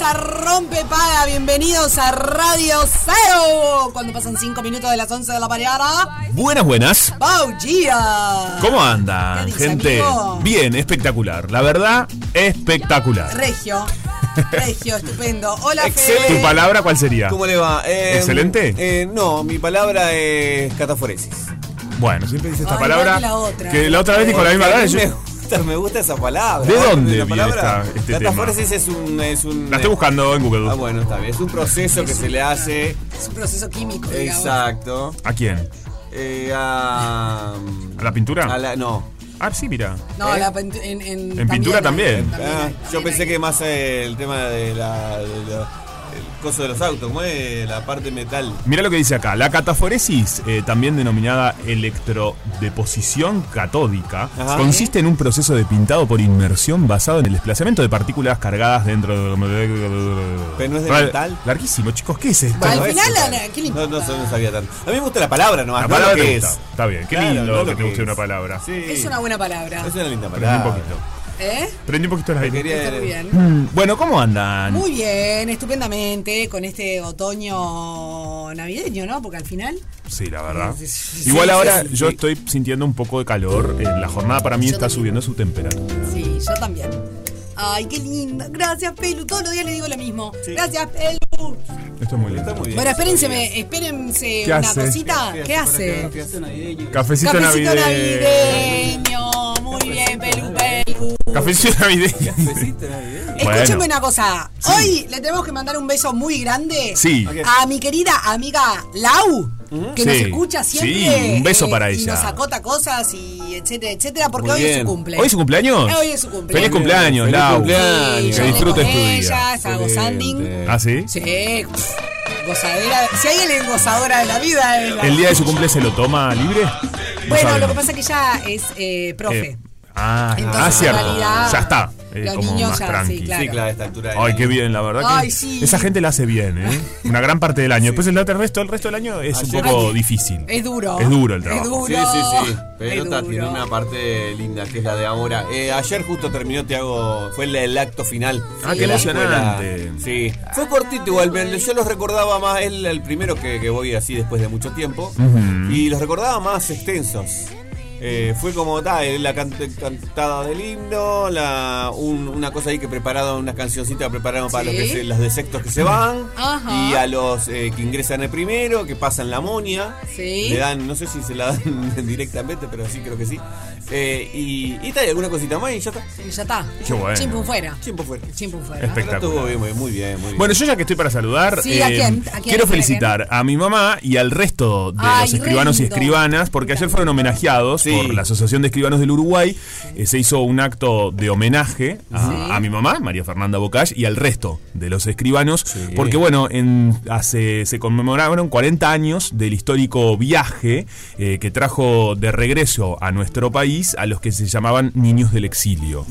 a Rompe Paga, bienvenidos a Radio Cero. Cuando pasan 5 minutos de las 11 de la mañana. Buenas, buenas. ¡Bau día! ¿Cómo ¿Qué andan, dice, gente? amigo? Bien, espectacular. La verdad, espectacular. Regio, Regio, estupendo. Hola, Excelente. ¿Tu palabra cuál sería? ¿Cómo le va? Eh, ¿Excelente? eh, no, mi palabra es cataforesis. Bueno, siempre dice esta Ay, palabra. que la otra. que la otra vez dijo la misma Eh, palabra. me, gusta, me gusta esa palabra. ¿De dónde la viene esta- este es un, es un. La estoy buscando en Google. Ah, bueno, está bien. Es un proceso que se le hace. Es un proceso químico, digamos. Exacto. ¿A quién? eh, a. ¿A la pintura? a la- no. Ah, sí, mira. No, ¿Eh? la en, en, En pintura también. Ah, yo pensé que más el tema de la. de la- coso de los autos, ¿cómo es? La parte metal. Mira lo que dice acá. La cataforesis, eh, también denominada electrodeposición catódica, Ajá. consiste en un proceso de pintado por inmersión basado en el desplazamiento de partículas cargadas dentro de. Pero no es de metal. Larguísimo, chicos. ¿Qué es esto? Al No, final, ¿qué le no, no, no sabía tanto. A mí me gusta la palabra nomás. La no palabra lo te que gusta. es. Está bien. Qué Claro, lindo no lo que te que guste es. una palabra. Sí. Es una buena palabra. Es una linda palabra. un poquito. ¿Eh? Prendí un poquito el aire. Quería- muy bien. Mm, Bueno, ¿cómo andan? Muy bien, estupendamente, con este otoño navideño, ¿no? Porque al final. Sí, la verdad. Sí, Igual sí, ahora sí, yo sí. estoy sintiendo un poco de calor. Eh, La jornada para mí Yo está también. subiendo su temperatura. Sí, yo también. Ay, qué linda. Gracias, Pelu. Todos los días le digo lo mismo. Sí. Gracias, Pelu. Esto es muy lindo. Está muy bien. Bueno, espérense, espérense ¿Qué una hace? cosita. ¿Qué hace? Cafecito, Cafecito navideño. navideño. Muy bien, Pelu, Pelu. Cafecito navideño. Escúcheme Bueno. una cosa. Hoy le tenemos que mandar un beso muy grande Sí. a mi querida amiga Lau, que nos Sí. escucha siempre. eh, Sí, un beso para Y ella. nos acota cosas y etcétera, etcétera, porque hoy es su cumple. ¿Hoy es su cumpleaños? Hoy es su cumpleaños. Feliz cumpleaños, Feliz Lau. cumpleaños. Sí, Que disfrutes tu ella, día. estaba. Excelente. ¿Ah, sí? Sí, gozadera. Si hay alguien gozadora de la vida es la- ¿El día de su cumple se lo toma libre? No Bueno, lo que pasa es que ella es eh, profe. Eh, ah, Entonces, ah, cierto. realidad, Ya está. Eh, como niños más tranqui. sí, claro. Sí, claro, a esta altura. del Ay, qué bien, la verdad. que sí. Esa gente la hace bien, ¿eh? Una gran parte del año. Después el resto, el resto del año es un poco Ay, difícil. Es duro. Es duro el Es trabajo. duro. Sí, sí, sí. Es duro. tiene una parte linda que es la de ahora. Eh, ayer justo terminó, te hago. Fue el, el acto final. Ah, qué emocionante. Sí. Fue cortito igual. Yo los recordaba más. Es el primero que, que voy así después de mucho tiempo. Y los recordaba más extensos. Eh, fue como ta, eh, la can- cantada del himno, la, un- una cosa ahí que prepararon, unas cancioncitas que prepararon para Sí. los, que se- los de sextos que se van. Ajá. Y a los eh, que ingresan el primero, que pasan la monia. Sí. Le dan, no sé si se la dan directamente, pero sí creo que sí. Eh, y, y tal, y alguna cosita más y ya está. Y ya está. Qué bueno. Chimpum fuera. Chimpum fuera. Espectacular. Estuvo bien, muy, muy bien, muy bien. Bueno, yo ya que estoy para saludar, Sí, ¿a eh, quién? ¿A quién? quiero felicitar a mi mamá y al resto de Ay, los escribanos y escribanas, porque ayer fueron homenajeados Sí. por la Asociación de Escribanos del Uruguay, eh, se hizo un acto de homenaje a, a mi mamá, María Fernanda Bocage, y al resto de los escribanos, porque bueno, en, hace, se conmemoraron 40 años del histórico viaje eh, que trajo de regreso a nuestro país a los que se llamaban niños del exilio.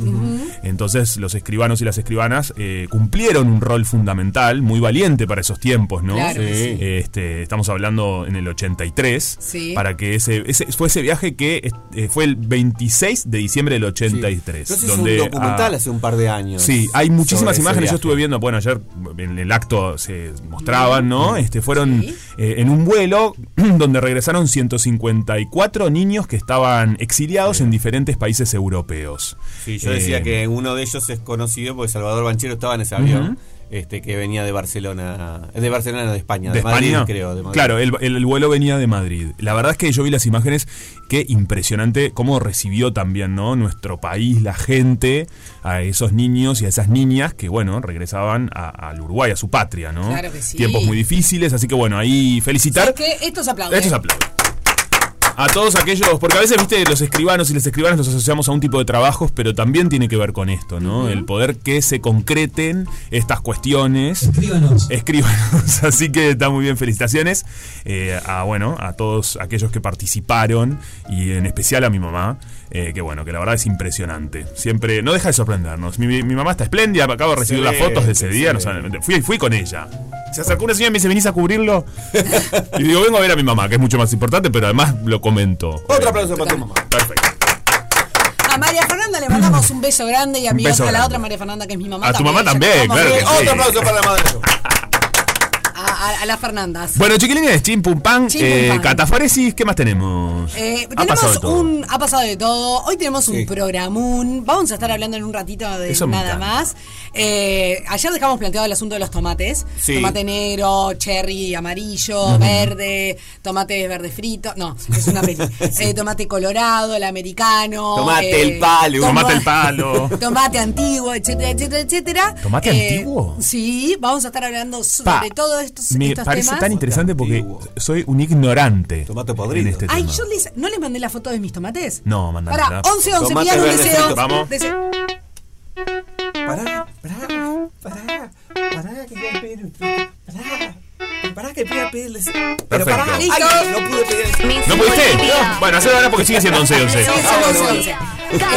Entonces los escribanos y las escribanas eh, cumplieron un rol fundamental, muy valiente para esos tiempos, ¿no? Claro sí. Este, estamos hablando en el 83, Sí. para que ese, ese fue ese viaje que eh, fue el 26 de diciembre del 83. Yo hice donde, un documental ah, hace un par de años. Sí, hay muchísimas imágenes. Yo estuve viendo, bueno, ayer en el acto se mostraban, ¿no? Este fueron Sí. eh, en un vuelo donde regresaron 154 niños que estaban exiliados en diferentes países europeos. Sí, yo Eh, decía que uno de ellos es conocido porque Salvador Banchero estaba en ese avión. Este, que venía de Barcelona, es de Barcelona, no, de España, de, de Madrid, España. creo. De Madrid. Claro, el, el- el vuelo venía de Madrid. La verdad es que yo vi las imágenes, qué impresionante cómo recibió también, ¿no? Nuestro país, la gente, a esos niños y a esas niñas que, bueno, regresaban a- al Uruguay, a su patria, ¿no? Claro que sí. Tiempos muy difíciles, así que bueno, ahí felicitar. ¿Sabes qué? Esto se aplaude. Esto se aplaude. A todos aquellos, porque a veces, viste, los escribanos y las escribanas los asociamos a un tipo de trabajos, pero también tiene que ver con esto, ¿no? El poder que se concreten estas cuestiones. Escríbanos. Escríbanos. Así que está muy bien, felicitaciones eh, a, bueno, a todos aquellos que participaron y en especial a mi mamá, eh, que bueno, que la verdad es impresionante. Siempre, no deja de sorprendernos. Mi, mi mamá está espléndida, acabo de recibir las fotos de ese día, no saben, fui, fui con ella. Se acercó una señora y me dice, ¿venís a cubrirlo? y digo, vengo a ver a mi mamá, que es mucho más importante, pero además lo comento. Otro aplauso para tu mamá. Perfecto. A María Fernanda le mandamos un beso grande y a, mi, beso a la otra María Fernanda que es mi mamá. A tu mamá también, claro que bien. sí. Otro aplauso para la madre. A, las Fernandas. Bueno, chiquilines, chim pum pan, Chim, pum, eh, pan. catafaresis, ¿qué más tenemos? Eh, Ha pasado de tenemos todo. un. Ha pasado de todo. Hoy tenemos un Sí. programún. Vamos a estar hablando en un ratito de Eso me nada encanta. más. Eh, ayer dejamos planteado el asunto de los tomates: Sí. tomate negro, cherry amarillo, verde, tomate verde frito. No, es una peli. Eh, tomate colorado, el americano. Tomate eh, el palo. toma- Tomate el palo. Tomate antiguo, etcétera, etcétera, etcétera. ¿Tomate Eh, antiguo? Sí, vamos a estar hablando sobre Pa, todo estos, Me estos parece temas. tan interesante porque Antiguo. soy un ignorante Tomate podrido. en este Ay, tema. yo les, ¿no les mandé la foto de mis tomates? No, mandame Para, nada. 11, 11, Tomate envían un verde deseo. frito. Vamos. Deseo. Pará, pará, pará, pará, que voy a pedir un Pará, pará que voy a pedirles. Pero Perfecto. pará, ay, no pude pedir. ¿No pudiste? No. Bueno, hacelo ahora porque sigue siendo 11 11. Sí, sí, 11, 11.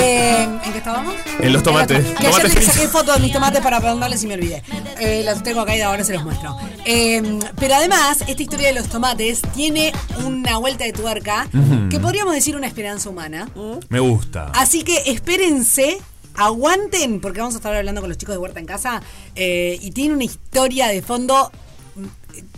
Eh, ¿En qué estábamos? En los tomates. Que ayer les saqué fotos de mis tomates para mandarles y me olvidé. Eh, los tengo acá y ahora se los muestro. Eh, pero además, esta historia de los tomates tiene una vuelta de tuerca que podríamos decir una esperanza humana. Me gusta. Así que espérense, aguanten, porque vamos a estar hablando con los chicos de Huerta en Casa. eh, y tiene una historia de fondo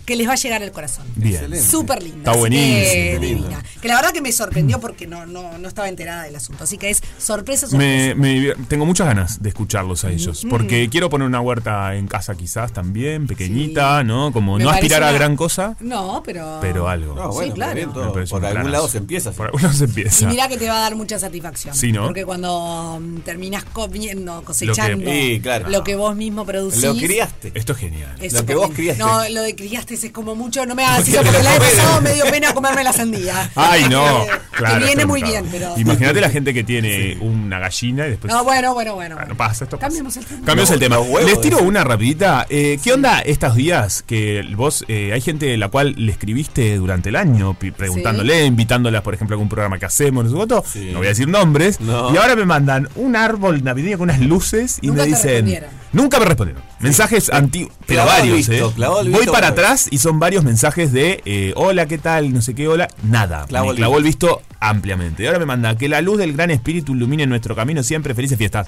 que les va a llegar al corazón. Bien. Excelente. Súper linda. Está buenísimo. Que, divina. Que la verdad que me sorprendió porque no, no, no estaba enterada del asunto. Así que es sorpresa, sorpresa. Me, me- tengo muchas ganas de escucharlos a ellos. Porque quiero poner una huerta en casa quizás también, pequeñita, Sí. ¿no? Como Me no aspirar a gran cosa, No, pero. pero algo. No, bueno, Sí, claro. bien, todo. Por algún planazo. lado se empieza. Por algún lado se empieza. Y mirá que te va a dar mucha satisfacción. Sí, ¿no? Porque cuando mm, terminás comiendo, cosechando Sí, claro. lo que vos mismo producís. Lo criaste. Esto es genial. es Lo que vos criaste. No, lo de criaste es como mucho. No me hagas eso porque la comés. pasado me dio pena comerme la sandía. Ay, no. Que- Claro, que viene muy bien, pero. Imagínate la gente que tiene una gallina y después. No, bueno, bueno, bueno. Ah, no pasa, esto pasa. Cambiemos el tema. Cambiamos el tema. Les tiro una rapidita. Eh, ¿Qué onda estos días que vos, eh, hay gente a la cual le escribiste durante el año preguntándole, invitándolas, por ejemplo, a algún programa que hacemos, no sé cuánto? Sí. No voy a decir nombres. No. Y ahora me mandan un árbol navideño con unas luces y Nunca me te dicen... Nunca me respondieron. Mensajes antiguos, pero varios, visto, ¿eh? Voy para atrás y son varios mensajes de eh, hola, ¿qué tal? No sé qué, hola. Nada. Clavó me el clavó el visto ampliamente. Y ahora me manda que la luz del gran espíritu ilumine nuestro camino siempre. Felices fiestas.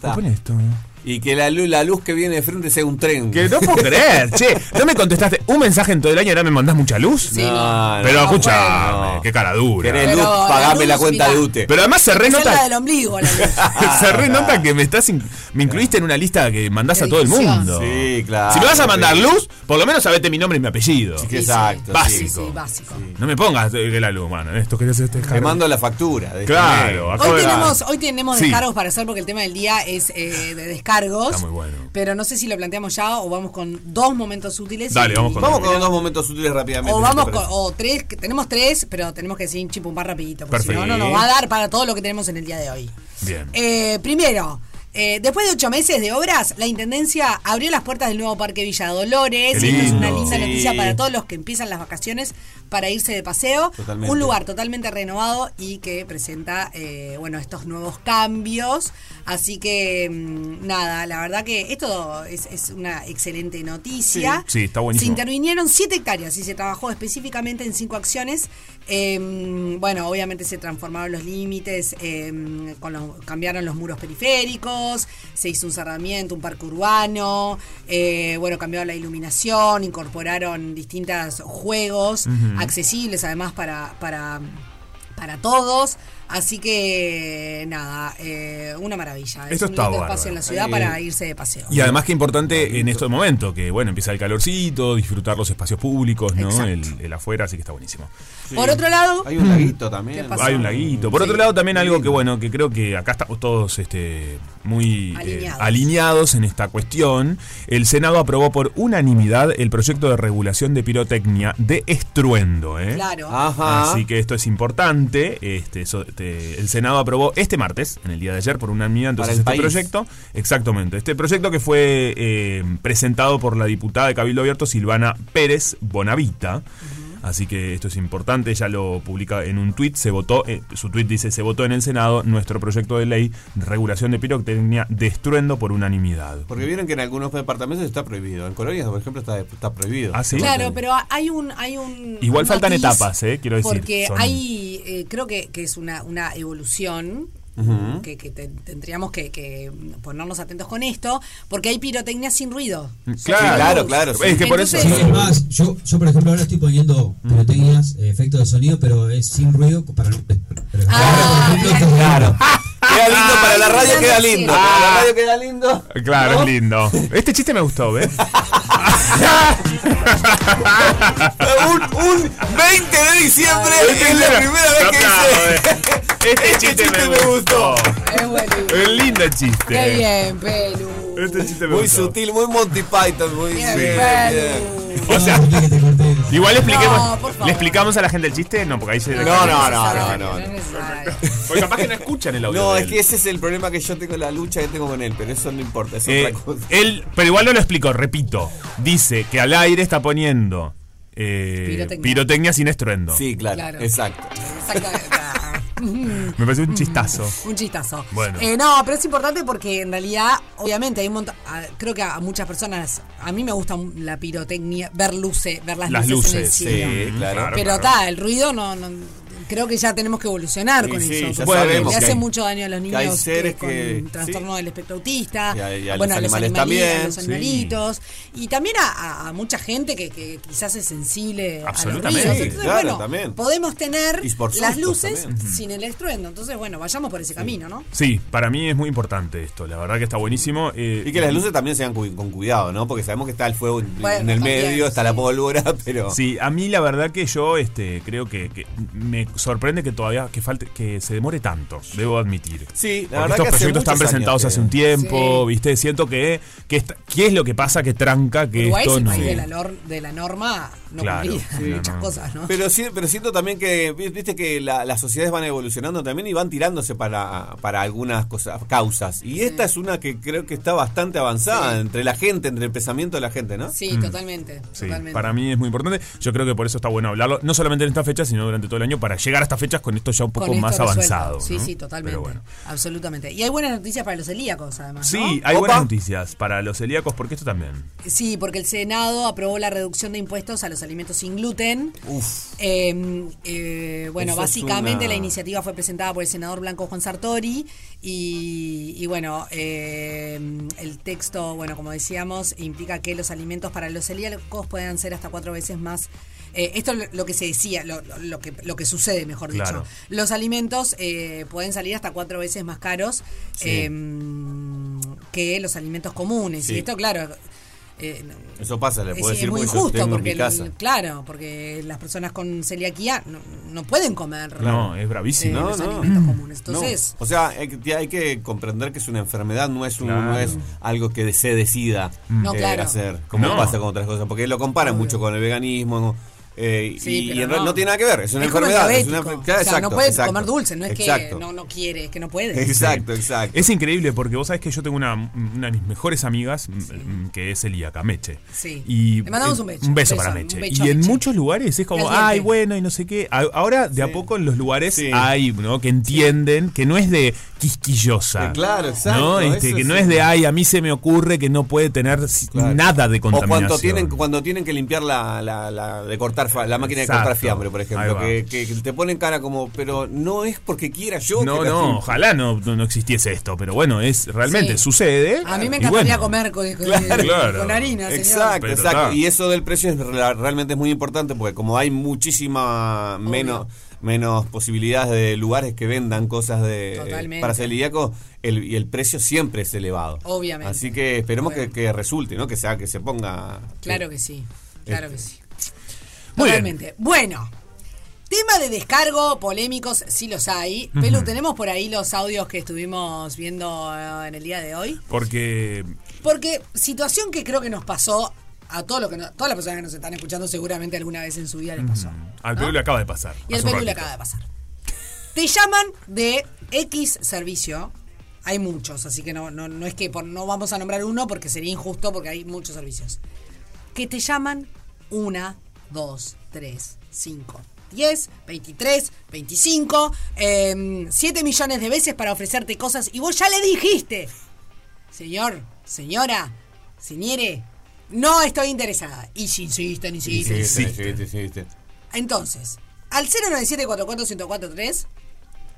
¿Qué pone esto? Y que la luz, la luz que viene de frente sea un tren. Que no puedo creer, che. No me contestaste un mensaje en todo el año y ahora me mandás mucha luz. Sí, No, no. Pero no, escucha, bueno. qué cara dura. ¿Querés Pero luz? la Pagame la luz, cuenta mirá. de UTE. Pero además se Es la renota. del ombligo, la luz. Se renota que me estás in- me incluiste en una lista que mandás Qué a todo el mundo. Sí, claro. Si me vas a mandar Sí. luz, por lo menos sabete mi nombre y mi apellido. Sí, Exacto. Básico. sí. Sí, básico. No me pongas eh, que la luz, mano. Esto querías este Te mando la factura. de este Claro, acabo Hoy tenemos, hoy tenemos Sí. descargos para hacer porque el tema del día es eh, de descargos. Está muy bueno. Pero no sé si lo planteamos ya o vamos con dos momentos útiles. Dale, vamos con- Vamos con dos momentos útiles rápidamente. O vamos con, o tres, que tenemos tres, pero tenemos que decir chipumpar rapidito, porque si no, Perfecto. no nos va a dar para todo lo que tenemos en el día de hoy. Bien. Eh, primero, eh, después de ocho meses de obras, la Intendencia abrió las puertas del nuevo Parque Villa Dolores. Y esto es una linda Sí. noticia para todos los que empiezan las vacaciones para irse de paseo. Totalmente. Un lugar totalmente renovado y que presenta, eh, bueno, estos nuevos cambios. Así que, mm, nada, la verdad que esto es, es una excelente noticia. Sí, sí, está buenísimo. Se intervinieron 7 hectáreas y se trabajó específicamente en cinco acciones. Eh, bueno, obviamente se transformaron los límites, eh, con los- cambiaron los muros periféricos, se hizo un cerramiento, un parque urbano, eh, bueno, cambiaron la iluminación, incorporaron distintos juegos accesibles además para, para, para todos. Así que nada, eh, una maravilla. es Esto un está lindo bárbaro. espacio en la ciudad para irse de paseo. Y además que importante en este momento, que bueno, empieza el calorcito, disfrutar los espacios públicos, ¿no? El, el afuera, así que está buenísimo. Sí. Por otro lado, Hay un laguito también. Hay un laguito. Por Sí. otro lado, también algo que bueno, que creo que acá estamos todos este, muy eh, Alineados. alineados en esta cuestión. El Senado aprobó por unanimidad el proyecto de regulación de pirotecnia de estruendo. ¿eh? claro. Ajá. Así que esto es importante. Este, eso, este, el Senado aprobó este martes, en el día de ayer, por unanimidad entonces este país. proyecto. Exactamente. Este proyecto que fue eh, presentado por la diputada de Cabildo Abierto, Silvana Pérez Bonavita. Así que esto es importante, ya lo publica en un tuit, se votó, eh, su tuit dice, se votó en el Senado nuestro proyecto de ley de regulación de pirotecnia destruendo por unanimidad. Porque vieron que en algunos departamentos está prohibido. En Colonia, por ejemplo, está, está prohibido. Ah, ¿sí? Claro, pero hay un hay un Igual un faltan matiz, etapas, eh, quiero decir, Porque son- hay eh, creo que, que es una una evolución Que, que te- tendríamos que, que ponernos atentos con esto, porque hay pirotecnia sin ruido. Claro, claro, claro, sí. Es que por eso... Entonces- Sí, además, yo, yo por ejemplo ahora estoy poniendo pirotecnias, eh, efectos de sonido, pero es sin ruido para no... Pero, Ah, por ejemplo, Claro. Queda lindo para la radio, queda lindo. Ah. Para la radio queda lindo. Claro, ¿No? es lindo. Este chiste me gustó, ¿ves? un, un 20 de diciembre es la primera vez que dice. Este chiste, me, gustó. Es buenísimo. Es lindo chiste. Qué bien, Pelu. Este chiste me Muy gustó. sutil, muy Monty Python, muy Bien. O sea, igual le expliquemos, No, le explicamos a la gente el chiste, no, porque ahí se No, no, no, no, no, no. Porque capaz que no escuchan el audio. No, es que ese es el problema que yo tengo, la lucha que tengo con él, pero eso no importa, es Eh, otra cosa. él, pero igual no lo explicó, repito. Dice que al aire está poniendo eh, Pirotecnia. pirotecnia. sin estruendo. Sí, claro, Claro. exacto. Exactamente. Me parece un chistazo. Un chistazo. Bueno. Eh, no, pero es importante porque en realidad, obviamente, hay un montón. Creo que a muchas personas. A mí me gusta la pirotecnia, ver luces, ver las, Las luces, en el cielo. Sí, claro. Pero está, el ruido no, no- Creo que ya tenemos que evolucionar Sí, con sí, eso. sabemos le hace hay- mucho daño a los que niños hay seres con que- trastorno sí. del espectro autista. Y a- y a los bueno, a los animales también, a los sí. animalitos. Y también a, a- a mucha gente que, que quizás es sensible a los Absolutamente. ruidos. Sí, Entonces, claro, bueno, también. podemos tener las luces también. sin el estruendo. Entonces, bueno, vayamos por ese camino, ¿no? Sí, para mí es muy importante esto. La verdad que está buenísimo. eh, Y que las luces también sean cu- con cuidado, ¿no? Porque sabemos que está el fuego en, Bueno, en el también, medio, está sí. la pólvora, pero. Sí, a mí la verdad que yo este, creo que, que me sorprende que todavía que falte que se demore tanto, debo admitir. Sí, la Porque verdad estos que proyectos están presentados hace un tiempo, Sí. ¿viste? Siento que, que esta- ¿qué es lo que pasa que tranca que Uruguay es esto el no... de, la de la norma no Claro, sí, muchas no. cosas, ¿no? Pero, sí, pero siento también que, vi- viste que la- las sociedades van evolucionando también y van tirándose para, para algunas cosas, causas. Y esta es una que creo que está bastante avanzada Sí. entre la gente, entre el pensamiento de la gente, ¿no? Sí, totalmente. Sí, totalmente. para mí es muy importante. Yo creo que por eso está bueno hablarlo, no solamente en esta fecha, sino durante todo el año, para llegar a estas fechas con esto ya un poco más resuelto. avanzado. Sí, ¿no? sí, totalmente. Pero bueno. Absolutamente. Y hay buenas noticias para los celíacos, además. Sí, ¿no? hay Opa. buenas noticias para los celíacos, porque esto también. Sí, porque el Senado aprobó la reducción de impuestos a los alimentos sin gluten. Uf. Eh, eh, bueno, Eso básicamente una- la iniciativa fue presentada por el senador Blanco Juan Sartori y, y bueno, eh, el texto, bueno, como decíamos, implica que los alimentos para los celíacos puedan ser hasta cuatro veces más. eh, esto es lo- que se decía, lo, lo- lo que, lo que sucede, mejor dicho. Claro. Los alimentos eh, pueden salir hasta cuatro veces más caros Sí. eh, que los alimentos comunes. Sí. Y esto, claro, eh, Eso pasa, le es, puedo es decir muy porque yo injusto tengo en mi casa. claro porque las personas con celiaquía no, no pueden comer No, es eh, bravísimo. los No, no. alimentos comunes. No. Entonces, O sea, hay que, hay que comprender que es una enfermedad, no es, un, Claro. no es algo que se decida No, eh, claro. hacer, como No. pasa con otras cosas, porque lo comparan Obvio. mucho con el veganismo. Eh, Sí, y, en no. no. tiene nada que ver, es una es enfermedad. es una, claro, o sea, exacto, no puede exacto. comer dulce, no es Exacto. que no, no quiere, es que no puede. Exacto, exacto. Es increíble porque vos sabés que yo tengo una, una de mis mejores amigas que es Elíaca Meche. Sí. Y Le mandamos un beso. Un beso para Meche. Y en Meche. muchos lugares es como, ay, bueno, y no sé qué. Ahora, de a poco en los lugares Sí. hay, ¿no? Que entienden que no es de quisquillosa. Eh, claro, exacto, ¿no? Este, que no es de, ay, a mí se me ocurre que no puede tener Claro. nada de O contaminación. cuando tienen, cuando tienen que limpiar la, la, la- de cortar la máquina de Exacto. cortar fiambre, por ejemplo, que, que- te ponen cara como, pero no es porque quiera yo. No, que no, limpie". ojalá no, no, no existiese esto, pero bueno, es realmente Sí. sucede. A mí me encantaría bueno. comer con, con- Claro, claro. con harina, señor. Exacto, Pero exacto. Y eso del precio es re- realmente es muy importante porque como hay muchísima menos menos posibilidades de lugares que vendan cosas de Totalmente. para celíaco el, y el precio siempre es elevado. Obviamente. Así que esperemos que, que resulte, ¿no? Que sea que se ponga Claro que sí, claro que sí. Muy bien. Totalmente. Bueno, tema de descargo, polémicos, sí los hay. Pelu, tenemos por ahí los audios que estuvimos viendo eh, en el día de hoy. Porque Porque situación que creo que nos pasó a todo lo que no- todas las personas que nos están escuchando seguramente alguna vez en su vida le pasó. al ¿no? Perú le acaba de pasar. Y al Perú le acaba de pasar. Te llaman de X servicio. Hay muchos, así que no, no, no es que por, no vamos a nombrar uno porque sería injusto porque hay muchos servicios. Que te llaman una, dos, tres, cinco, diez, veintitrés, veinticinco, em, siete millones de veces para ofrecerte cosas y vos ya le dijiste, señor, señora, señore, no estoy interesada. Y si insisten, insisten, insisten. Entonces, al 097-44-1043,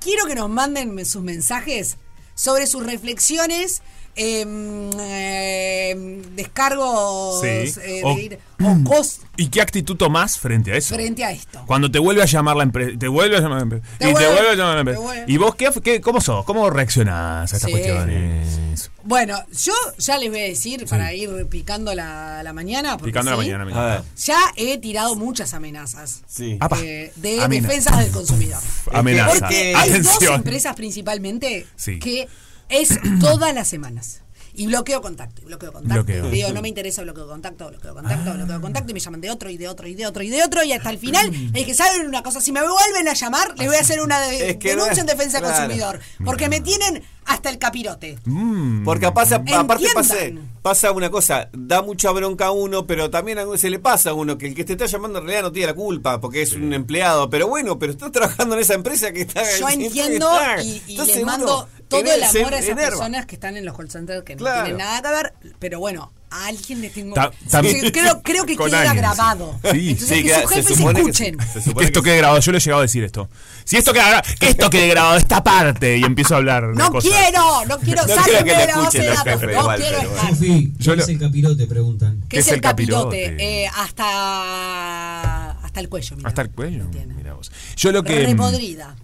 quiero que nos manden sus mensajes sobre sus reflexiones, em, em, descargos Sí. eh, de O- ir- o cos ¿Y qué actitud tomás frente a eso? frente a esto. Cuando te vuelve a llamar la empresa, te vuelve a llamar la empresa, Te y te vuelve- a llamar la empresa. ¿Y vos qué, qué- cómo sos? ¿Cómo reaccionás a estas Sí. cuestiones? Bueno, yo ya les voy a decir, para ir picando la, la mañana, Picando la mañana, ya he tirado muchas amenazas sí. Apa. eh, de defensas del consumidor. Amenaza. Porque hay dos empresas principalmente Sí. que es todas las semanas. Y bloqueo contacto, bloqueo contacto. Bloqueo. Digo, no me interesa bloqueo contacto, bloqueo contacto, bloqueo contacto, y me llaman de otro, y de otro, y de otro, y de otro, y hasta el final, es que saben una cosa, si me vuelven a llamar, les voy a hacer una de- Es que no denuncia es- en defensa del claro. consumidor. Porque me tienen hasta el capirote. Mm. Porque pasa, aparte pasa, pasa una cosa, da mucha bronca a uno, pero también a uno se le pasa a uno que el que te está llamando en realidad no tiene la culpa, porque es un empleado, pero bueno, pero estás trabajando en esa empresa que está Yo entiendo está. y, y Entonces les uno mando todo el amor a esas enerva. personas que están en los call centers que no tienen nada que ver, pero bueno, a alguien le tengo... Ta- Sí, también- creo, creo que queda alguien, grabado. sí. Sí, Entonces sí, que queda- sus se jefes supone que escuchen. se- se Que esto que quede grabado, yo le he llegado a decir esto. Si esto queda grabado, que esto quede grabado, esta parte, y empiezo a hablar de No cosas. quiero, no quiero, No quiero que la base escuchen de los datos, jefes no igual, quiero estar. ¿qué es el capirote? Preguntan. ¿Qué ¿Qué es el capirote? Eh, hasta hasta el cuello, mira. Hasta el cuello. Mira vos. Yo lo que. Repodrida.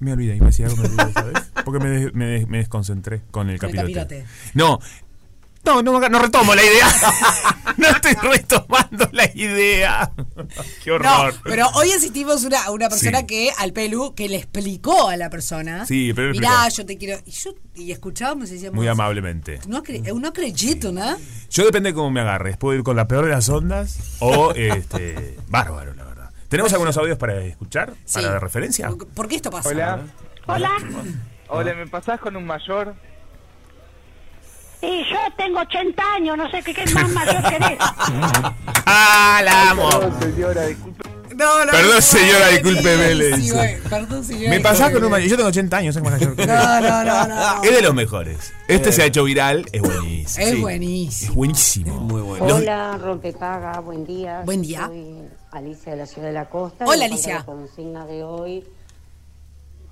Me olvidé, iba a decir algo, me olvidé, ¿sabes? Porque me, des- me, des- me desconcentré con el capirote. No, no, no, no retomo la idea. no estoy retomando la idea. Qué No, horror. pero hoy asistimos una, a una persona Sí. que al Pelu que le explicó a la persona. Sí, pero Mirá, yo te quiero. Y, yo, y escuchábamos y decíamos. Muy amablemente. No, acre, no acredito, ¿no? Yo depende de cómo me agarres. Puedo ir con la peor de las ondas o este bárbaro, la verdad. ¿Tenemos algunos audios para escuchar? Sí. ¿Para la referencia? ¿Por, por qué esto pasa? Hola. Hola. Hola, ¿me pasás con un mayor? Y yo tengo 80 años, no sé qué, qué más mayor querés. ¡Ah, la amo! Perdón, señora, disculpe. No, no, Perdón, no, señora, no, discúlpeme, le sí, dice. güey, Perdón, señora. Me pasás con un mayor. Yo tengo 80 años, mayor que No, no, no, no. Es de los mejores. Este se ha hecho viral, es buenísimo. Es Sí. buenísimo. Es buenísimo. Muy bueno. Hola, Rompepaga, buen día. Buen día. Soy Alicia de la Ciudad de la Costa. Hola, Alicia. La consigna de hoy,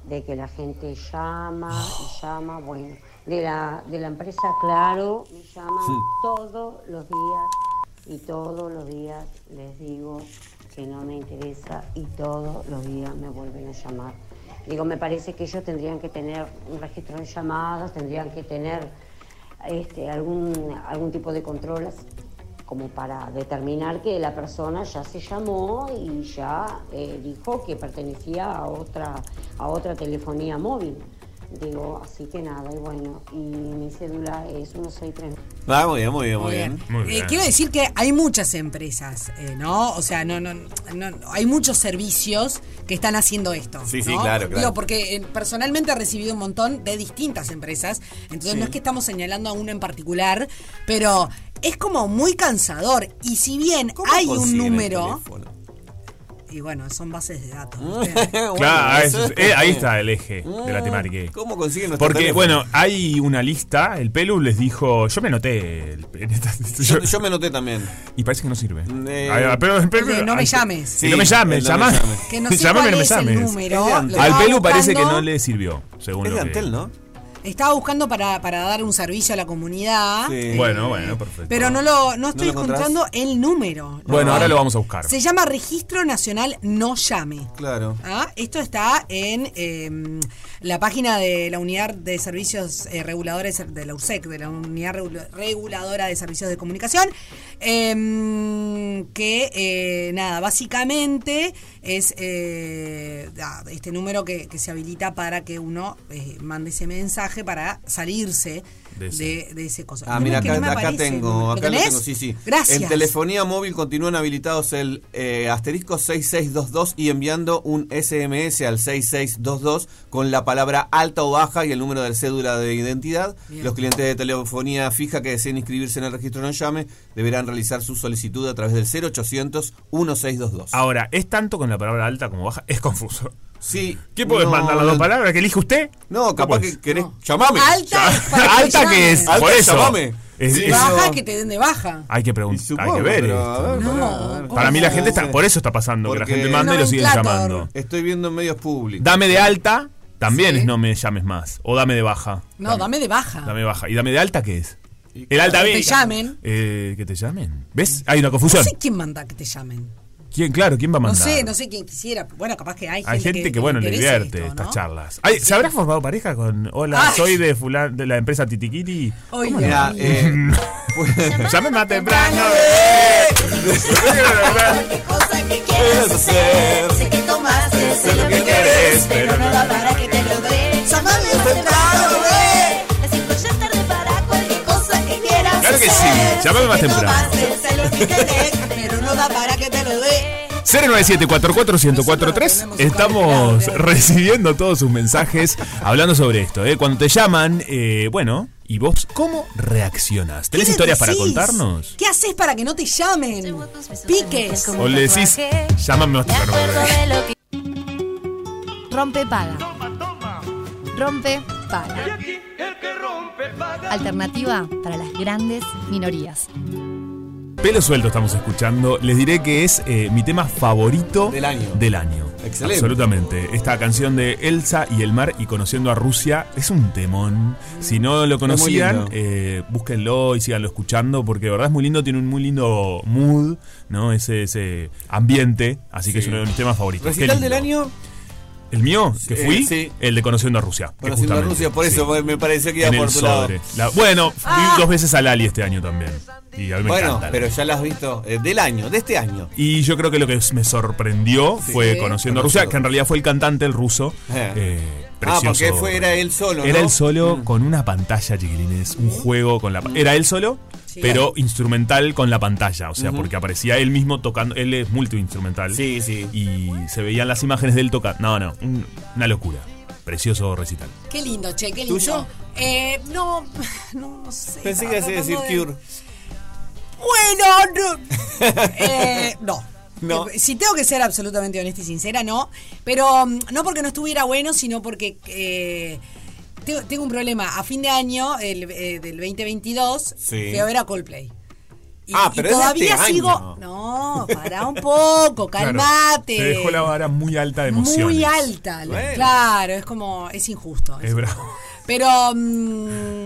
de que la gente llama y llama, bueno, de la, de la empresa Claro, me llaman todos los días y todos los días les digo que no me interesa y todos los días me vuelven a llamar. Digo, me parece que ellos tendrían que tener un registro de llamadas, tendrían que tener este, algún, algún tipo de control como para determinar que la persona ya se llamó y ya eh, dijo que pertenecía a otra, a otra telefonía móvil. Digo, así que nada, y bueno, y mi cédula es 163. Ah, muy bien, muy bien, muy Muy bien. bien. Eh, quiero decir que hay muchas empresas, eh, ¿no? O sea, no, no, no- hay muchos servicios que están haciendo esto. Sí, sí, claro, claro. Digo, porque eh, personalmente he recibido un montón de distintas empresas, entonces Sí. no es que estamos señalando a una en particular, pero es como muy cansador. Y si bien hay un número, teléfono? Y bueno, son bases de datos. Bueno, Claro, eso eso es- es- eh, ahí está el eje de la temática. ¿Cómo consiguen Porque, teléfono? bueno, hay una lista, el Pelu les dijo, yo me esta- Yo, yo me noté también. y parece que no sirve. Eh, Ay, ah, pero- El no me ay, llames. Sí, no me llames, no me llama. Que no sé Llámame, cuál no me es el llames. número. Al Pelu parece que no le sirvió, según Es lo de que- Antel, ¿no? Estaba buscando para, para dar un servicio a la comunidad. Sí. eh, Bueno, bueno, perfecto. Pero no lo no estoy lo encontrando el número. Bueno, No. ahora lo vamos a buscar. Se llama Registro Nacional No Llame. Claro. Ah, Esto está en eh, la página de la Unidad de Servicios eh, Reguladores de la URSEC, de la Unidad Regula- Reguladora de Servicios de Comunicación, eh, que eh, nada, básicamente es eh, este número que, que se habilita para que uno eh, mande ese mensaje para salirse De ese. de ese coso. Ah, mira, acá, no me acá aparece. tengo, ¿Lo acá lo tengo, sí, sí. Gracias. En telefonía móvil continúan habilitados el eh, asterisco 6622 y enviando un SMS al 6622 con la palabra alta o baja y el número de cédula de identidad. Bien. Los clientes de telefonía fija que deseen inscribirse en el registro no llame deberán realizar su solicitud a través del 0800 1622. Ahora, ¿es tanto con la palabra alta como baja? Es confuso. Sí. ¿Qué podés no, mandar las dos palabras que elige usted? No, capaz ¿Cómo que querés. Llamame. Alta Alta que es, Alta, por eso. llamame. Es- Sí, es- Baja no. que te den de baja. hay que preguntar, hay que ver pero, esto. No. Para mí la gente está, por eso está pasando, que la gente manda y lo siguen llamando. Estoy viendo en medios públicos. Dame de alta, también Sí. es no me llames más. O dame de baja. No, dame de baja. Dame de baja. ¿Y dame de alta qué es? El alta Que bien. te llamen. Eh, que te llamen. ¿Ves? Hay una No confusión. sé quién manda que te llamen. ¿Quién? Claro, ¿quién va a No mandar? sé, no sé quién quisiera. Bueno, capaz que hay gente, Hay gente que, bueno, le divierte esto, estas ¿no? charlas. Ay, ¿Se habrá formado pareja con Hola, Ay. soy de fulan, de la empresa Titiquiti? Oye, ¿Cómo Mira, eh, Llámame más temprano. ¿Qué cosa que quieres hacer? Sé que tomaste, sé lo que quieres, pero no da para que te lo dé. Llámame temprano. Decirlo ya es tarde para cualquier cosa que quieras Claro que sí, llámame más que temprano. tomaste, sé lo que querés, pero no da para que te lo dé. 097-44143. Estamos recibiendo todos sus mensajes hablando sobre esto. ¿eh? Cuando te llaman, eh, bueno, ¿y vos cómo reaccionas? ¿Tenés ¿Qué les historias para decís? contarnos? ¿Qué haces para que no te llamen? Piques. O le decís, llámame más bebé". Rompe paga. Rompe paga. Alternativa para las grandes minorías. Pelo suelto estamos escuchando. Les diré que es eh, mi tema favorito Del año. Del año. Excelente. Absolutamente. Esta canción de Elsa y el mar y conociendo a Rusia es un temón. Si no lo conocían, eh, búsquenlo y síganlo escuchando porque de verdad es muy lindo. Tiene un muy lindo mood, ¿no? Ese, ese ambiente. Así que es uno de mis temas favoritos. Recital del año, El mío, que Eh, fui, sí. el de Conociendo a Rusia. conociendo a Rusia, por eso sí. me pareció que iba En por el tu lado. La- bueno, fui dos veces a Lali este año también. Y a mí me Bueno, encanta. pero ya la has visto eh, del año, de este año. Y yo creo que lo que me sorprendió fue conociendo a. Rusia, que en realidad fue el cantante, el ruso. Eh. eh, Ah, precioso. porque fue, era él solo. Era ¿no? él solo Mm. con una pantalla, chiquilines. Un juego con la. pa- Era él solo, pero instrumental con la pantalla. O sea, porque aparecía él mismo tocando. Él es multiinstrumental. Sí, sí. Y se veían las imágenes de él tocando. No, no. un- una locura. Precioso recital. Qué lindo, che, qué lindo. ¿Tuyo? Eh, no, no, no sé. Pensé que ibas a decir Cure. Bueno, no. Eh, no. No. Si tengo que ser absolutamente honesta y sincera, no. Pero mm, no porque no estuviera bueno, sino porque eh, tengo, tengo un problema. A fin de año el, eh, del 2022 Sí. fui a ver a Coldplay. Y, Ah, pero todavía este sigo. año. No, para un poco, calmate. Te dejó la vara muy alta de emociones. Muy alta, Bueno. claro, es como, es injusto. Es bravo. Pero mm,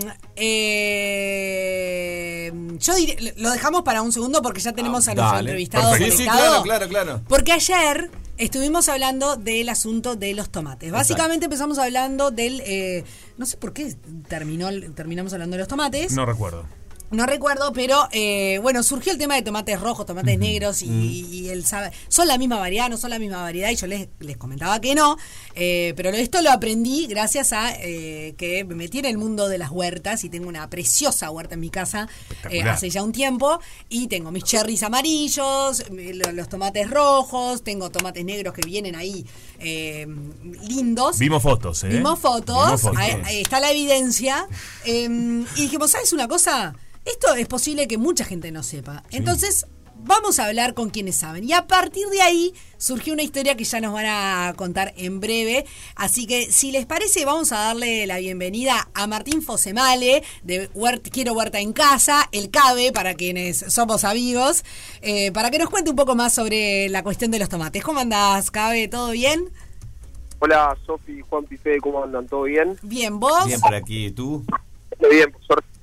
eh, yo diré- lo dejamos para un segundo porque ya tenemos a nuestro Ah, entrevistado. Sí, sí, claro, claro, claro. Porque ayer estuvimos hablando del asunto de los tomates. Básicamente empezamos hablando del, eh, no sé por qué terminó, terminamos hablando de los tomates. No recuerdo. No recuerdo, pero eh, bueno, surgió el tema de tomates rojos, tomates negros y, y el sabe- son la misma variedad, no son la misma variedad, y yo les, les comentaba que no, eh, pero esto lo aprendí gracias a eh, que me metí en el mundo de las huertas y tengo una preciosa huerta en mi casa eh, hace ya un tiempo y tengo mis cherries amarillos, lo- los tomates rojos, tengo tomates negros que vienen ahí eh, lindos. Vimos fotos, ¿eh? Vimos fotos, Vimos fotos. Ahí, ahí está la evidencia. eh, y dijimos, ¿sabes una cosa? Esto es posible que mucha gente no sepa. Entonces, vamos a hablar con quienes saben. Y a partir de ahí surgió una historia que ya nos van a contar en breve. Así que, si les parece, vamos a darle la bienvenida a Martín Fosemale de Quiero Huerta en Casa, el CABE, para quienes somos amigos, eh, para que nos cuente un poco más sobre la cuestión de los tomates. ¿Cómo andás, CABE? ¿Todo bien? Hola, Sofi, Juan Pife, ¿cómo andan? ¿Todo bien? Bien, ¿vos? Bien por aquí, ¿tú? Muy bien, por suerte.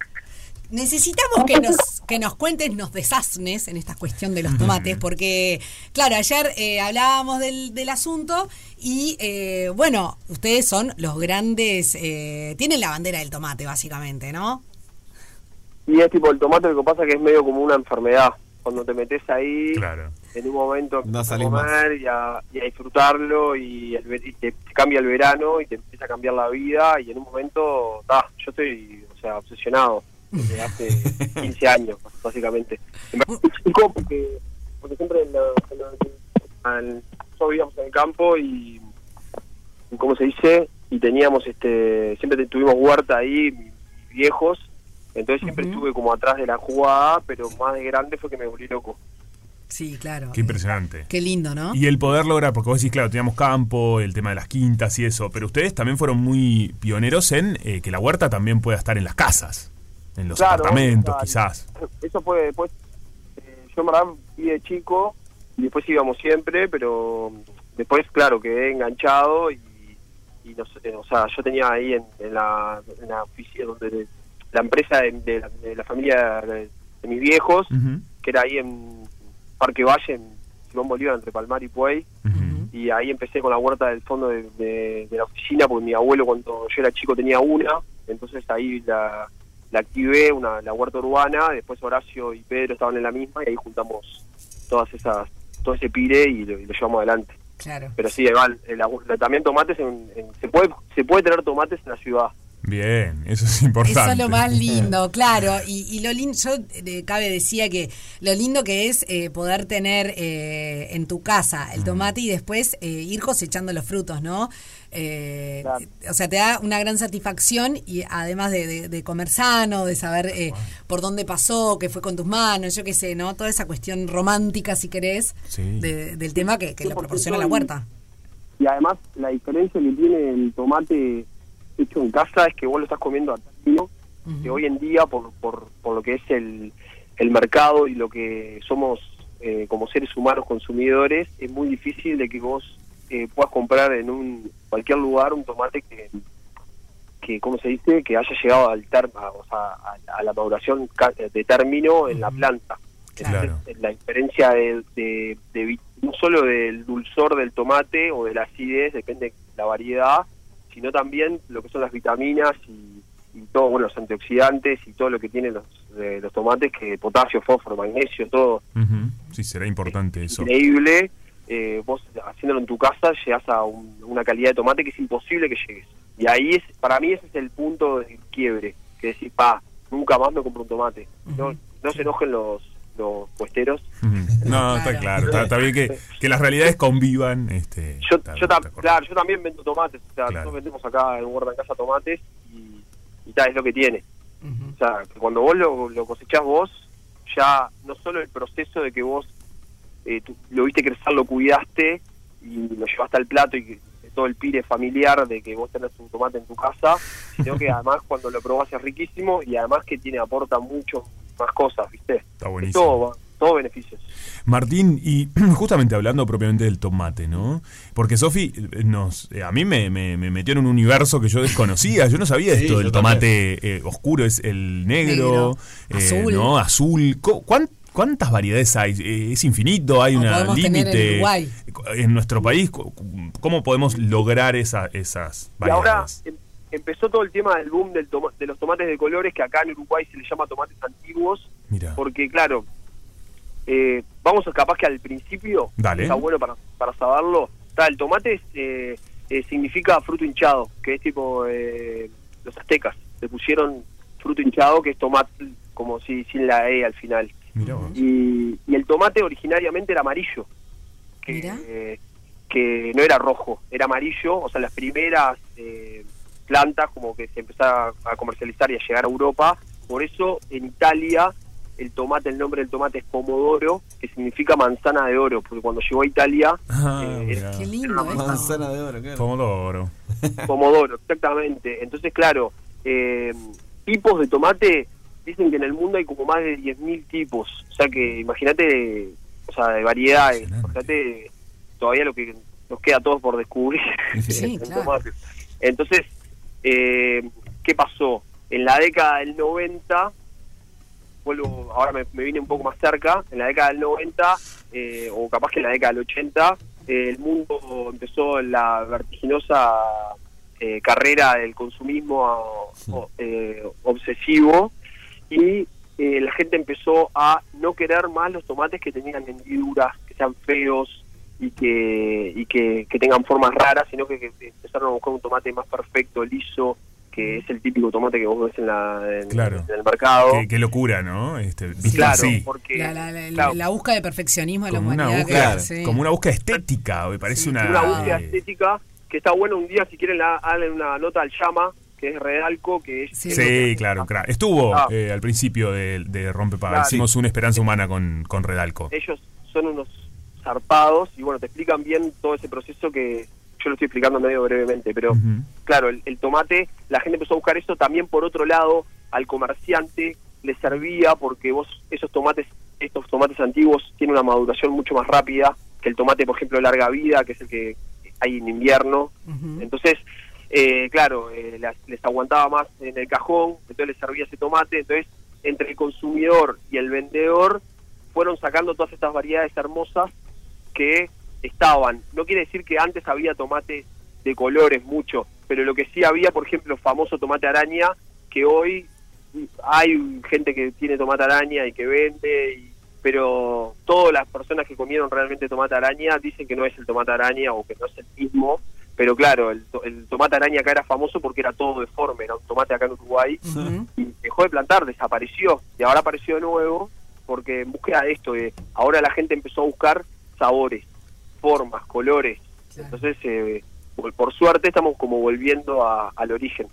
Necesitamos que nos, que nos cuentes, nos desasnes en esta cuestión de los tomates, porque, claro, ayer eh, hablábamos del, del asunto y, eh, bueno, ustedes son los grandes, eh, tienen la bandera del tomate, básicamente, ¿no? Y es tipo el tomate, lo que pasa es que es medio como una enfermedad. Cuando te metes ahí, Claro. en un momento No a comer y a, y a disfrutarlo y, el ve- y te, te cambia el verano y te empieza a cambiar la vida y en un momento, ta, yo estoy, o sea, obsesionado desde hace 15 años, básicamente. Me porque, porque siempre en la, en la- en- nosotros vivíamos en el campo y, ¿cómo se dice? Y teníamos, este siempre tuvimos huerta ahí, viejos, entonces siempre estuve como atrás de la jugada, pero más de grande fue que me volví loco. Sí, claro. Qué impresionante. Qué lindo, ¿no? Y el poder lograr, porque vos decís, claro, teníamos campo, el tema de las quintas y eso, pero ustedes también fueron muy pioneros en eh, que la huerta también pueda estar en las casas, en los Claro, apartamentos, claro. quizás. Eso fue después, eh, yo en verdad fui de chico y después íbamos siempre, pero después, claro, quedé enganchado y, y no sé, o sea, yo tenía ahí en, en la, en la oficina, donde la empresa de, de la, de la familia de, de mis viejos, que era ahí en Parque Valle, en Simón Bolívar, entre Palmar y Puey, y ahí empecé con la huerta del fondo de la oficina, porque mi abuelo cuando yo era chico tenía una, entonces ahí la, la activé, una, la huerta urbana, después Horacio y Pedro estaban en la misma y ahí juntamos todas esas, todo ese pire y lo, y lo llevamos adelante. Claro. Pero sí, igual, el agu- también tomates, en, en- se puede se puede tener tomates en la ciudad. Bien, eso es importante. Eso es lo más lindo, claro. Y, y lo lindo, yo eh, cabe decía que lo lindo que es eh, poder tener eh, en tu casa el tomate y después eh, ir cosechando los frutos, ¿no? Eh, O sea, te da una gran satisfacción y además de, de- de comer sano, de saber eh, por dónde pasó, qué fue con tus manos, yo qué sé, ¿no? Toda esa cuestión romántica, si querés, Sí. de- del tema que, que Sí, proporciona la huerta. Y además, la diferencia que tiene el tomate hecho en casa es que vos lo estás comiendo a término, que hoy en día, por, por, por lo que es el, el mercado y lo que somos eh, como seres humanos consumidores, es muy difícil de que vos eh, puedas comprar en un cualquier lugar un tomate que, que ¿cómo se dice? Que haya llegado al ter- a, o sea, a, a la maduración de término en la planta. Claro. Entonces, la diferencia de, de- no solo del dulzor del tomate o de la acidez, depende de la variedad, sino también lo que son las vitaminas y, y todo, bueno, los antioxidantes y todo lo que tienen los, eh, los tomates, que potasio, fósforo, magnesio, todo. Sí, será importante eso. increíble. Eh, vos haciéndolo en tu casa llegas a un- una calidad de tomate que es imposible que llegues. Y ahí es, para mí ese es el punto de quiebre, que decir, pa, nunca más me compro un tomate. No, no se enojen los, los puesteros. No, está claro. Está, está bien que, que las realidades convivan. Este, Yo, está- yo, está claro, yo también vendo tomates. O sea, Claro. nosotros vendemos acá en Guarda en Casa tomates y, y tal, es lo que tiene. O sea, que cuando vos lo, lo cosechás vos, ya no solo el proceso de que vos eh, tú lo viste crecer, lo cuidaste y lo llevaste al plato y que- todo el pire familiar de que vos tenés un tomate en tu casa, sino que además cuando lo probás es riquísimo y además que tiene aporta mucho más cosas, ¿viste? Está buenísimo. Todo, todo beneficios. Martín, y justamente hablando propiamente del tomate, ¿no? Porque Sofi eh, nos, eh, a mí me, me- me metió en un universo que yo desconocía. Yo no sabía Sí, esto del tomate eh, oscuro, es el negro, Negro, eh, azul. ¿no? Azul. Co- cuán- ¿Cuántas variedades hay? Eh, ¿Es infinito? ¿Hay en límite? En nuestro país, ¿cómo podemos lograr esa- esas Y ahora, variedades? en, empezó todo el tema del boom del toma- de los tomates de colores, que acá en Uruguay se les llama tomates antiguos, Mira. porque claro, eh, vamos a capaz que al principio, Dale. está bueno para, para saberlo, está, el tomate es, eh, eh, significa fruto hinchado, que es tipo eh, los aztecas, le pusieron fruto hinchado, que es tomate, como si sin la E al final. Y, y el tomate originariamente era amarillo, que, que no era rojo, era amarillo, o sea, las primeras eh, plantas como que se empezaron a comercializar y a llegar a Europa, por eso en Italia el tomate, el nombre del tomate es pomodoro, que significa manzana de oro, porque cuando llegó a Italia Ah, eh, era- Qué era lindo una esto. Manzana de oro, claro. Pomodoro. Pomodoro, exactamente. Entonces, claro, eh, tipos de tomate, dicen que en el mundo hay como más de 10.000 tipos. O sea que imagínate, o sea, de variedades. Imagínate todavía lo que nos queda a todos por descubrir. Sí, claro. Entonces, eh, ¿qué pasó? En la década del 90, vuelvo, ahora me, me vine un poco más cerca, en la década del 90, eh, o capaz que en la década del 80, eh, el mundo empezó la vertiginosa eh, carrera del consumismo o- eh, obsesivo y eh, la gente empezó a no querer más los tomates que tenían hendiduras, que sean feos y que y que, que tengan formas raras, sino que, que empezaron a buscar un tomate más perfecto, liso, que es el típico tomate que vos ves en, la, en, Claro. en el mercado. Qué, qué locura, ¿no? Este, Claro, porque La, la- la- claro, la búsqueda de perfeccionismo de la Como una, humanidad. búsqueda, que- sí. como una búsqueda estética, me parece una... una búsqueda eh, estética que está bueno un día si quieren la, hagan una nota al llama que es Redalco que es Sí, claro. Estuvo Ah. eh, al principio de, de Rompepaga. Claro. Hicimos una esperanza humana con, con Redalco. ellos son unos zarpados y bueno te explican bien todo ese proceso que yo lo estoy explicando medio brevemente pero claro el, el tomate la gente empezó a buscar eso también por otro lado al comerciante le servía porque vos esos tomates estos tomates antiguos tienen una maduración mucho más rápida que el tomate por ejemplo de larga vida que es el que hay en invierno entonces eh, claro eh, las- les aguantaba más en el cajón entonces les servía ese tomate entonces entre el consumidor y el vendedor fueron sacando todas estas variedades hermosas que estaban. No quiere decir que antes había tomate de colores mucho, pero lo que sí había, por ejemplo, famoso tomate araña, que hoy hay gente que tiene tomate araña y que vende, y- pero todas las personas que comieron realmente tomate araña dicen que no es el tomate araña o que no es el mismo. Pero claro, el, to- el tomate araña acá era famoso porque era todo deforme, era un tomate acá en Uruguay y dejó de plantar, desapareció y ahora apareció de nuevo porque en búsqueda de esto, de ahora la gente empezó a buscar sabores, formas, colores. Entonces, eh, por- suerte estamos como volviendo a- al origen.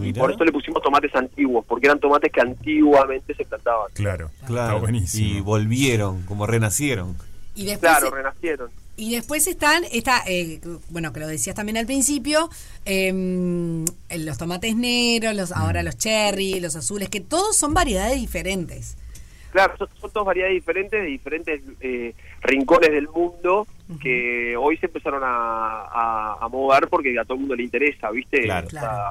Y por eso le pusimos tomates antiguos, porque eran tomates que antiguamente se plantaban. Claro, Claro. está buenísimo. Y volvieron, como renacieron. Y después, Claro, renacieron. y después están, esta, eh, bueno, que lo decías también al principio, eh, los tomates negros, los, ahora los cherry, los azules, que todos son variedades diferentes. Claro, son, son todas variedades diferentes de diferentes eh, rincones del mundo que hoy se empezaron a, a- a mover porque a todo el mundo le interesa, ¿viste? Claro. O sea,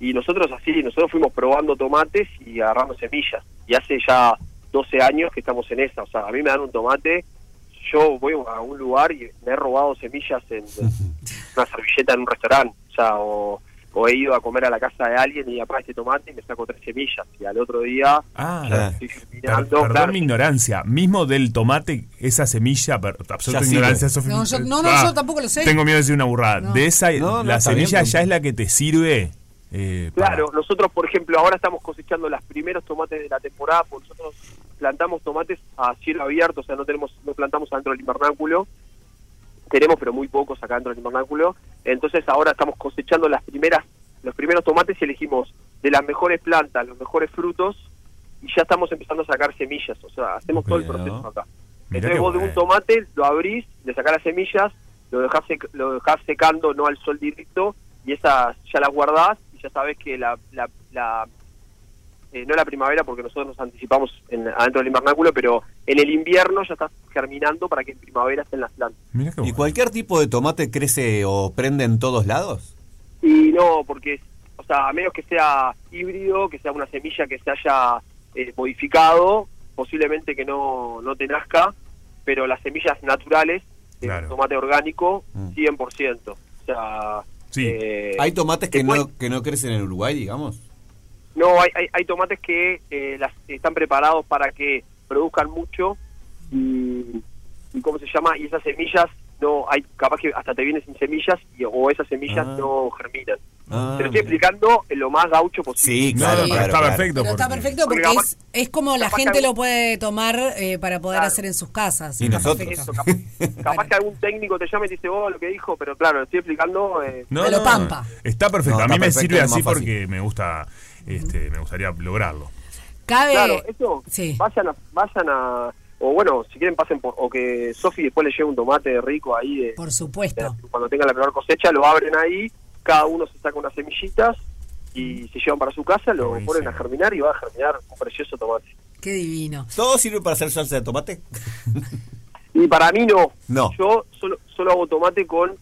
y nosotros así, nosotros fuimos probando tomates y agarrando semillas. Y hace ya 12 años que estamos en esa. O sea, a mí me dan un tomate, yo voy a un lugar y me he robado semillas en, en una servilleta en un restaurante. O sea, o, o he ido a comer a la casa de alguien y apaga este tomate y me saco tres semillas. Y al otro día Ah, ya estoy Per- germinando, perdón claro. mi ignorancia. Mismo del tomate, esa semilla, absoluta ignorancia. No, yo- no, no, Ah, yo tampoco lo sé. Tengo miedo de decir una burrada. No. De esa, No, no, la semilla bien, ya es la que te sirve. eh, para- Claro, nosotros, por ejemplo, ahora estamos cosechando los primeros tomates de la temporada, porque nosotros plantamos tomates a cielo abierto, o sea, no tenemos no plantamos adentro del invernáculo, tenemos pero muy pocos acá dentro del invernáculo, entonces ahora estamos cosechando las primeras los primeros tomates y elegimos de las mejores plantas, los mejores frutos, y ya estamos empezando a sacar semillas, o sea, hacemos todo el proceso acá. Mirá Entonces vos de un tomate lo abrís, le sacás las semillas, lo dejás, sec- lo dejás secando, no al sol directo, y esas ya las guardás y ya sabes que la, la, la- eh, no la primavera porque nosotros nos anticipamos en, adentro del invernáculo, pero en el invierno ya estás germinando para que en primavera estén las plantas. ¿Y cualquier tipo de tomate crece o prende en todos lados? Y no, porque, o sea, a menos que sea híbrido, que sea una semilla que se haya eh, modificado, posiblemente que no, no te nazca, pero las semillas naturales, Claro. un tomate orgánico, Mm. 100%. O sea, Sí, Eh, Hay tomates que después- no, que no crecen en Uruguay, digamos. No, hay, hay, hay tomates que eh, las, están preparados para que produzcan mucho y, y ¿cómo se llama? Y esas semillas no hay, capaz que hasta te vienen sin semillas y, o esas semillas Ah. no germinan. Ah, Te lo estoy explicando en lo más gaucho posible. Sí, claro, claro, está claro. perfecto. Pero está perfecto porque Porque es, es como la que gente lo puede tomar eh, para poder Claro. hacer en sus casas. Y nosotros. Eso, capaz, capaz que algún técnico te llame y te dice, oh, lo que dijo, pero claro, lo estoy explicando. eh, No, A lo no, pampa. Está perfecto. No, a mí me sirve así porque me gusta, este, me gustaría lograrlo. Cabe. Claro, eso, Sí. vayan a, vayan a, o bueno, si quieren pasen por, o que Sofi después le lleve un tomate rico ahí, de, Por supuesto. de- cuando tengan la primera cosecha, lo abren ahí, cada uno se saca unas semillitas y se llevan para su casa, lo Buenísimo. ponen a germinar y va a germinar un precioso tomate. Qué divino. ¿Todo sirve para hacer salsa de tomate? Y para mí no, No. yo solo, solo hago tomate con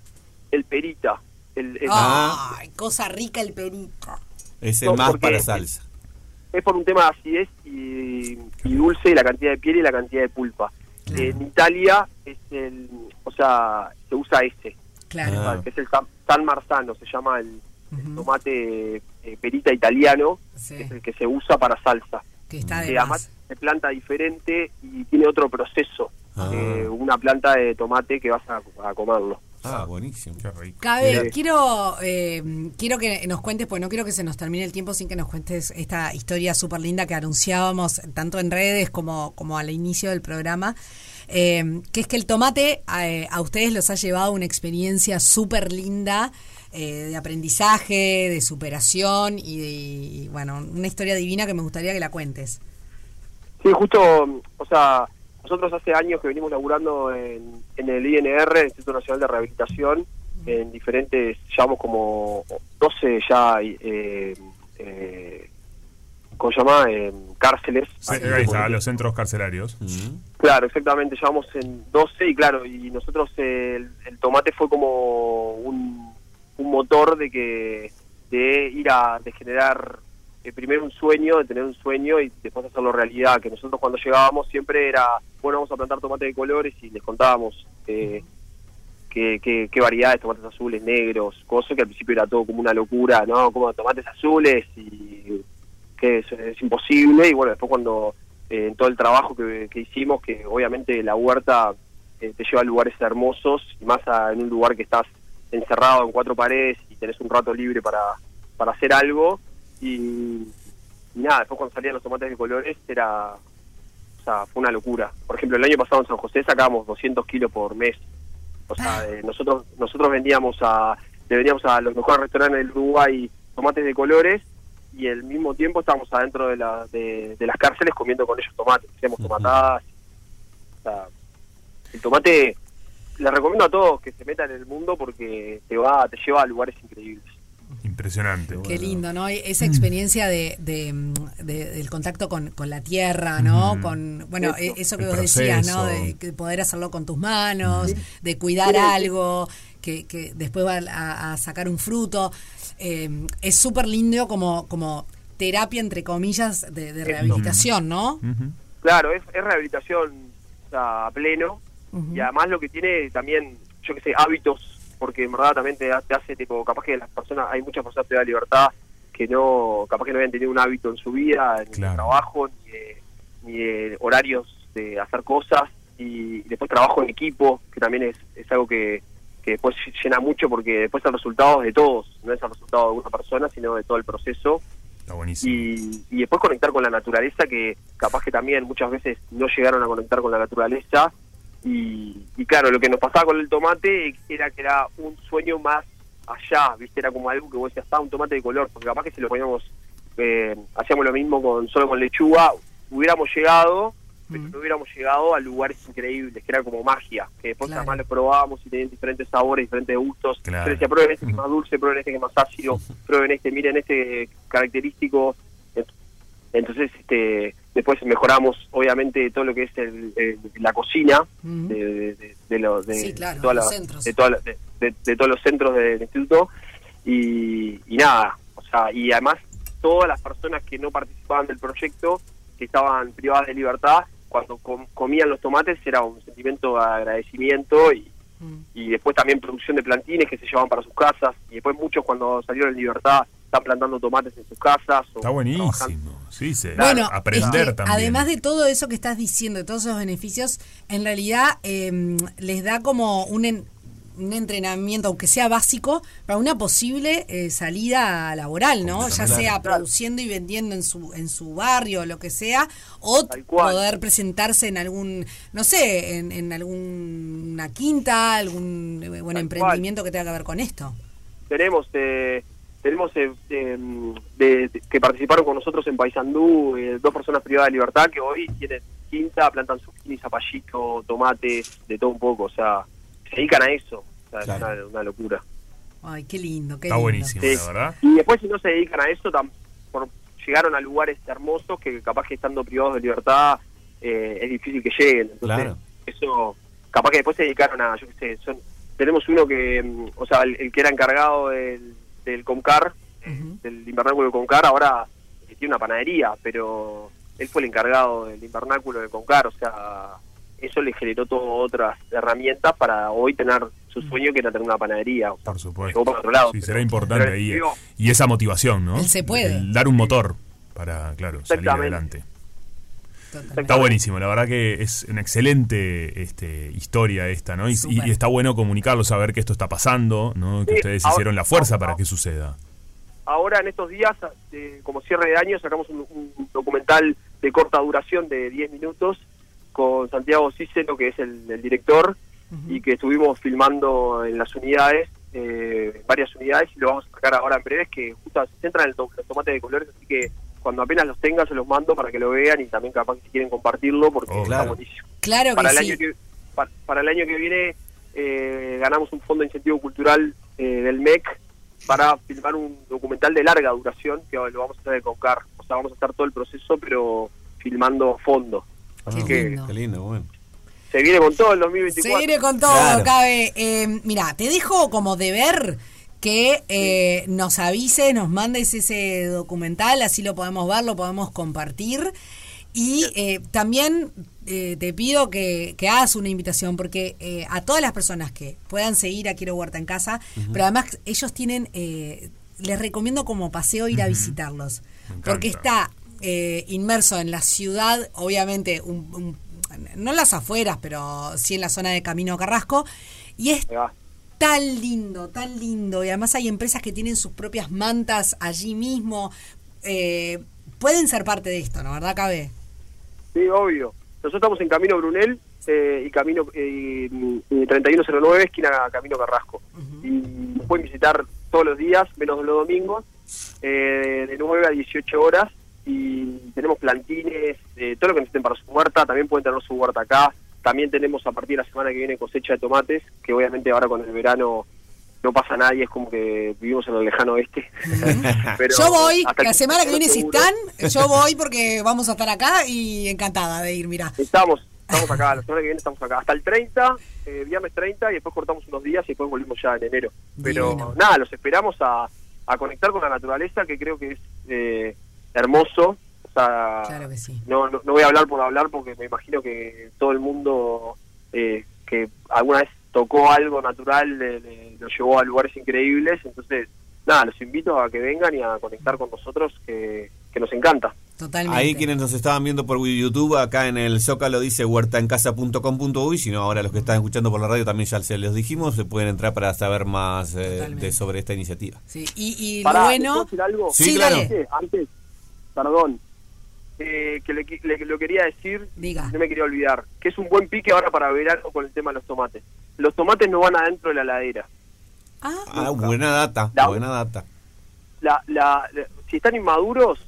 el perita. El, el- Ah. Ay, cosa rica el perito. Ese No, más para salsa. es por un tema de acidez y, y dulce y la cantidad de piel y la cantidad de pulpa. En Italia es el, o sea, se usa ese, Claro. Ah. que es el San, Marzano, se llama el, el tomate eh, perita italiano, Sí. que es el que se usa para salsa. Que está de además se planta diferente y tiene otro proceso Ah. una planta de tomate que vas a, a comerlo. Ah, buenísimo. Qué rico. Cabe, quiero, eh, quiero que nos cuentes, pues no quiero que se nos termine el tiempo sin que nos cuentes esta historia súper linda que anunciábamos tanto en redes como, como al inicio del programa. eh, que es que el tomate eh, a ustedes los ha llevado a una experiencia súper linda eh, de aprendizaje, de superación y, de- y, bueno, una historia divina que me gustaría que la cuentes. Sí, justo, o sea, nosotros hace años que venimos laburando en, en el INR, el Instituto Nacional de Rehabilitación, en diferentes, llevamos como 12 ya, eh, eh, ¿cómo se llama? Eh, cárceles. Sí, ahí está, los centros carcelarios. Claro, exactamente, llevamos en 12 y claro, y nosotros el, el tomate fue como un, un motor de que de ir a de generar eh, primero un sueño, de tener un sueño y después hacerlo realidad, que nosotros cuando llegábamos siempre era, bueno, vamos a plantar tomate de colores y les contábamos eh, qué, qué, variedades, tomates azules, negros, cosas que al principio era todo como una locura, ¿no? Como tomates azules y que es, es imposible y bueno, después cuando eh, en todo el trabajo que, que hicimos, que obviamente la huerta eh, te lleva a lugares hermosos y más a- en un lugar que estás encerrado en cuatro paredes y tenés un rato libre para, para hacer algo y, y nada, después cuando salían los tomates de colores era, o sea, fue una locura. Por ejemplo, el año pasado en San José sacábamos 200 kilos por mes. O sea, eh, nosotros nosotros vendíamos a le vendíamos a los mejores restaurantes del Uruguay tomates de colores y al mismo tiempo estábamos adentro de, la, de, de las cárceles comiendo con ellos tomates, hacíamos tomatadas. O sea, el tomate le recomiendo a todos que se metan en el mundo porque te va te lleva a lugares increíbles. Impresionante. Qué lindo, ¿no? Esa experiencia de, de, mm, de- del contacto con, con la tierra, ¿no? Con, bueno, Eso, eh, eso que vos decías, ¿no? De que poder hacerlo con tus manos, de cuidar algo, que, que después va a, a sacar un fruto. Eh, es súper lindo como, como terapia, entre comillas, de, de rehabilitación, ¿no? Claro, es, es rehabilitación o sea, a pleno y además lo que tiene también, yo que sé, hábitos, porque en verdad también te, te hace tipo, capaz que las personas, hay muchas personas que te da libertad que no, capaz que no habían tenido un hábito en su vida, ni Claro. de trabajo, ni de, ni de horarios de hacer cosas y después trabajo en equipo, que también es, es algo que, que después llena mucho porque después el resultado es de todos, no es el resultado de una persona, sino de todo el proceso Está buenísimo. y, y después conectar con la naturaleza que capaz que también muchas veces no llegaron a conectar con la naturaleza y, y claro lo que nos pasaba con el tomate era que era un sueño más allá viste era como algo que vos decías está un tomate de color porque capaz que si lo poníamos eh, hacíamos lo mismo con solo con lechuga hubiéramos llegado pero no hubiéramos llegado a lugares increíbles que era como magia que después Claro. además lo probábamos y tenían diferentes sabores diferentes gustos Claro. Yo decía prueben este que es más dulce prueben este que es más ácido prueben este miren este característico entonces este después mejoramos obviamente todo lo que es el- el- la cocina de, de, de- de lo- de- Sí, claro, de toda los la- centros. de toda la- de- de- de todos los centros del instituto. Y, y nada o sea y además todas las personas que no participaban del proyecto que estaban privadas de libertad cuando com- comían los tomates era un sentimiento de agradecimiento y, y después también producción de plantines que se llevaban para sus casas, y después muchos cuando salieron en libertad están plantando tomates en sus casas. o Está buenísimo. trabajando. Sí, se, Bueno, aprender es que también. además de todo eso que estás diciendo, de todos esos beneficios, en realidad eh, les da como un, en- un entrenamiento, aunque sea básico, para una posible eh, salida laboral, ¿no? Ya sea produciendo y vendiendo en su en su barrio, lo que sea, o poder presentarse en algún, no sé, en, en alguna quinta, algún eh, buen Tal emprendimiento que tenga que ver con esto. tenemos eh, tenemos eh, eh, de- de- que participaron con nosotros en Paysandú eh, dos personas privadas de libertad que hoy tienen quinta, plantan zucchini, zapallito, tomates, de todo un poco, o sea, se dedican a eso, o sea, es una, una locura. Ay, qué lindo, qué Está lindo. buenísimo, Sí. la verdad. Y después si no se dedican a eso, tam- por, llegaron a lugares hermosos que capaz que estando privados de libertad eh, es difícil que lleguen. Entonces, Claro. eso, capaz que después se dedicaron a, yo qué sé, son, tenemos uno que, mm, o sea, el, el que era encargado del, del Comcar, eh, del invernáculo de Comcar, ahora eh, tiene una panadería, pero él fue el encargado del invernáculo de Comcar, o sea, eso le generó todas otras herramientas para hoy tener su sueño que era tener una panadería. O sea, Por supuesto. llegó para otro lado. Sí, pero- será importante pero ahí. digo, Y esa motivación, ¿no? Él se puede. El dar un motor para, claro, salir Exactamente. Está buenísimo, la verdad que es una excelente este, historia esta, ¿no? Y, y- Súper. y está bueno comunicarlo, saber que esto está pasando, ¿no? Que Sí, ustedes ahora- hicieron la fuerza para que suceda. ahora en estos días, eh, como cierre de año, sacamos un, un documental de corta duración de 10 minutos con Santiago Cícero, que es el, el director, y que estuvimos filmando en las unidades, eh, varias unidades, y lo vamos a sacar ahora en breves, que justo se centran en el to- los tomates de colores, así que cuando apenas los tenga se los mando para que lo vean y también capaz que si quieren compartirlo, porque está claro. buenísimo. Claro que para el sí. año que pa- para, el año que viene eh, ganamos un fondo de incentivo cultural eh, del MEC para filmar un documental de larga duración que lo vamos a hacer de Concar. O sea, vamos a hacer todo el proceso, pero filmando a fondo. Así que Qué lindo, bueno. se viene con todo el 2024. Se viene con todo, Claro. Cabe. Eh, mira, te dejo como deber que eh, nos avises, nos mandes ese documental, así lo podemos ver, lo podemos compartir. Y eh, también eh, te pido que, que hagas una invitación, porque eh, a todas las personas que puedan seguir a Quiero Huerta en Casa, pero además ellos tienen, eh, les recomiendo como paseo ir a visitarlos, porque está eh, inmerso en la ciudad, obviamente, un- un- no en las afueras, pero sí en la zona de Camino Carrasco, y es tan lindo, tan lindo, y además hay empresas que tienen sus propias mantas allí mismo, eh, pueden ser parte de esto, ¿no? ¿Verdad, Cabe? Sí, obvio. Nosotros estamos en Camino Brunel eh, y Camino eh, y 3109, esquina Camino Carrasco. Y pueden visitar todos los días, menos los domingos, eh, de 9 a 18 horas. Y tenemos plantines, eh, todo lo que necesiten para su huerta. También pueden tener su huerta acá. También tenemos a partir de la semana que viene cosecha de tomates, que obviamente ahora con el verano no pasa nadie, es como que vivimos en el lejano oeste. Pero yo voy, la semana que viene si están, yo voy porque vamos a estar acá y encantada de ir, mira. Estamos, estamos acá, la semana que viene estamos acá. Hasta el 30, eh, viernes 30, y después cortamos unos días y después volvimos ya en enero. Pero nada, los esperamos a, a conectar con la naturaleza, que creo que es eh, hermoso. Claro que sí. no, no, no voy a hablar por hablar porque me imagino que todo el mundo eh, que alguna vez tocó algo natural le- le- lo llevó a lugares increíbles. Entonces, nada, los invito a que vengan y a conectar con nosotros, que, que nos encanta. Totalmente. Ahí quienes nos estaban viendo por YouTube, acá en el Zócalo dice huertaencasa.com.uy, si no ahora los que están escuchando por la radio también ya se los dijimos, se pueden entrar para saber más eh, de sobre esta iniciativa. Sí, y, y Pará, lo ¿te bueno... puedo decir algo? Sí, claro. Antes, antes, perdón, eh, que le, le- lo quería decir, Diga. no me quería olvidar, que es un buen pique ahora para verano con el tema de los tomates. Los tomates no van adentro de la heladera. Ah, buena data, La- buena data. La, la, la- si están inmaduros,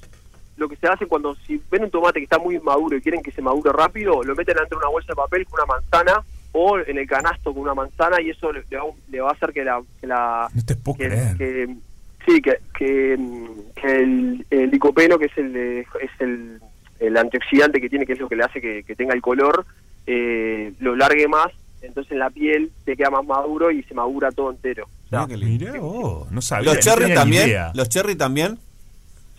lo que se hace cuando si ven un tomate que está muy inmaduro y quieren que se madure rápido, lo meten dentro de una bolsa de papel con una manzana o en el canasto con una manzana y eso le, le va, le va a hacer que la... Que la No te puedo que- creer. que- sí, que, que, que el, el licopeno, que es el de- es el, el antioxidante que tiene, que es lo que le hace que, que tenga el color, eh, lo largue más, entonces en la piel te queda más maduro y se madura todo entero. Mirá vos, no sabía. Los cherry también, idea. los cherry también.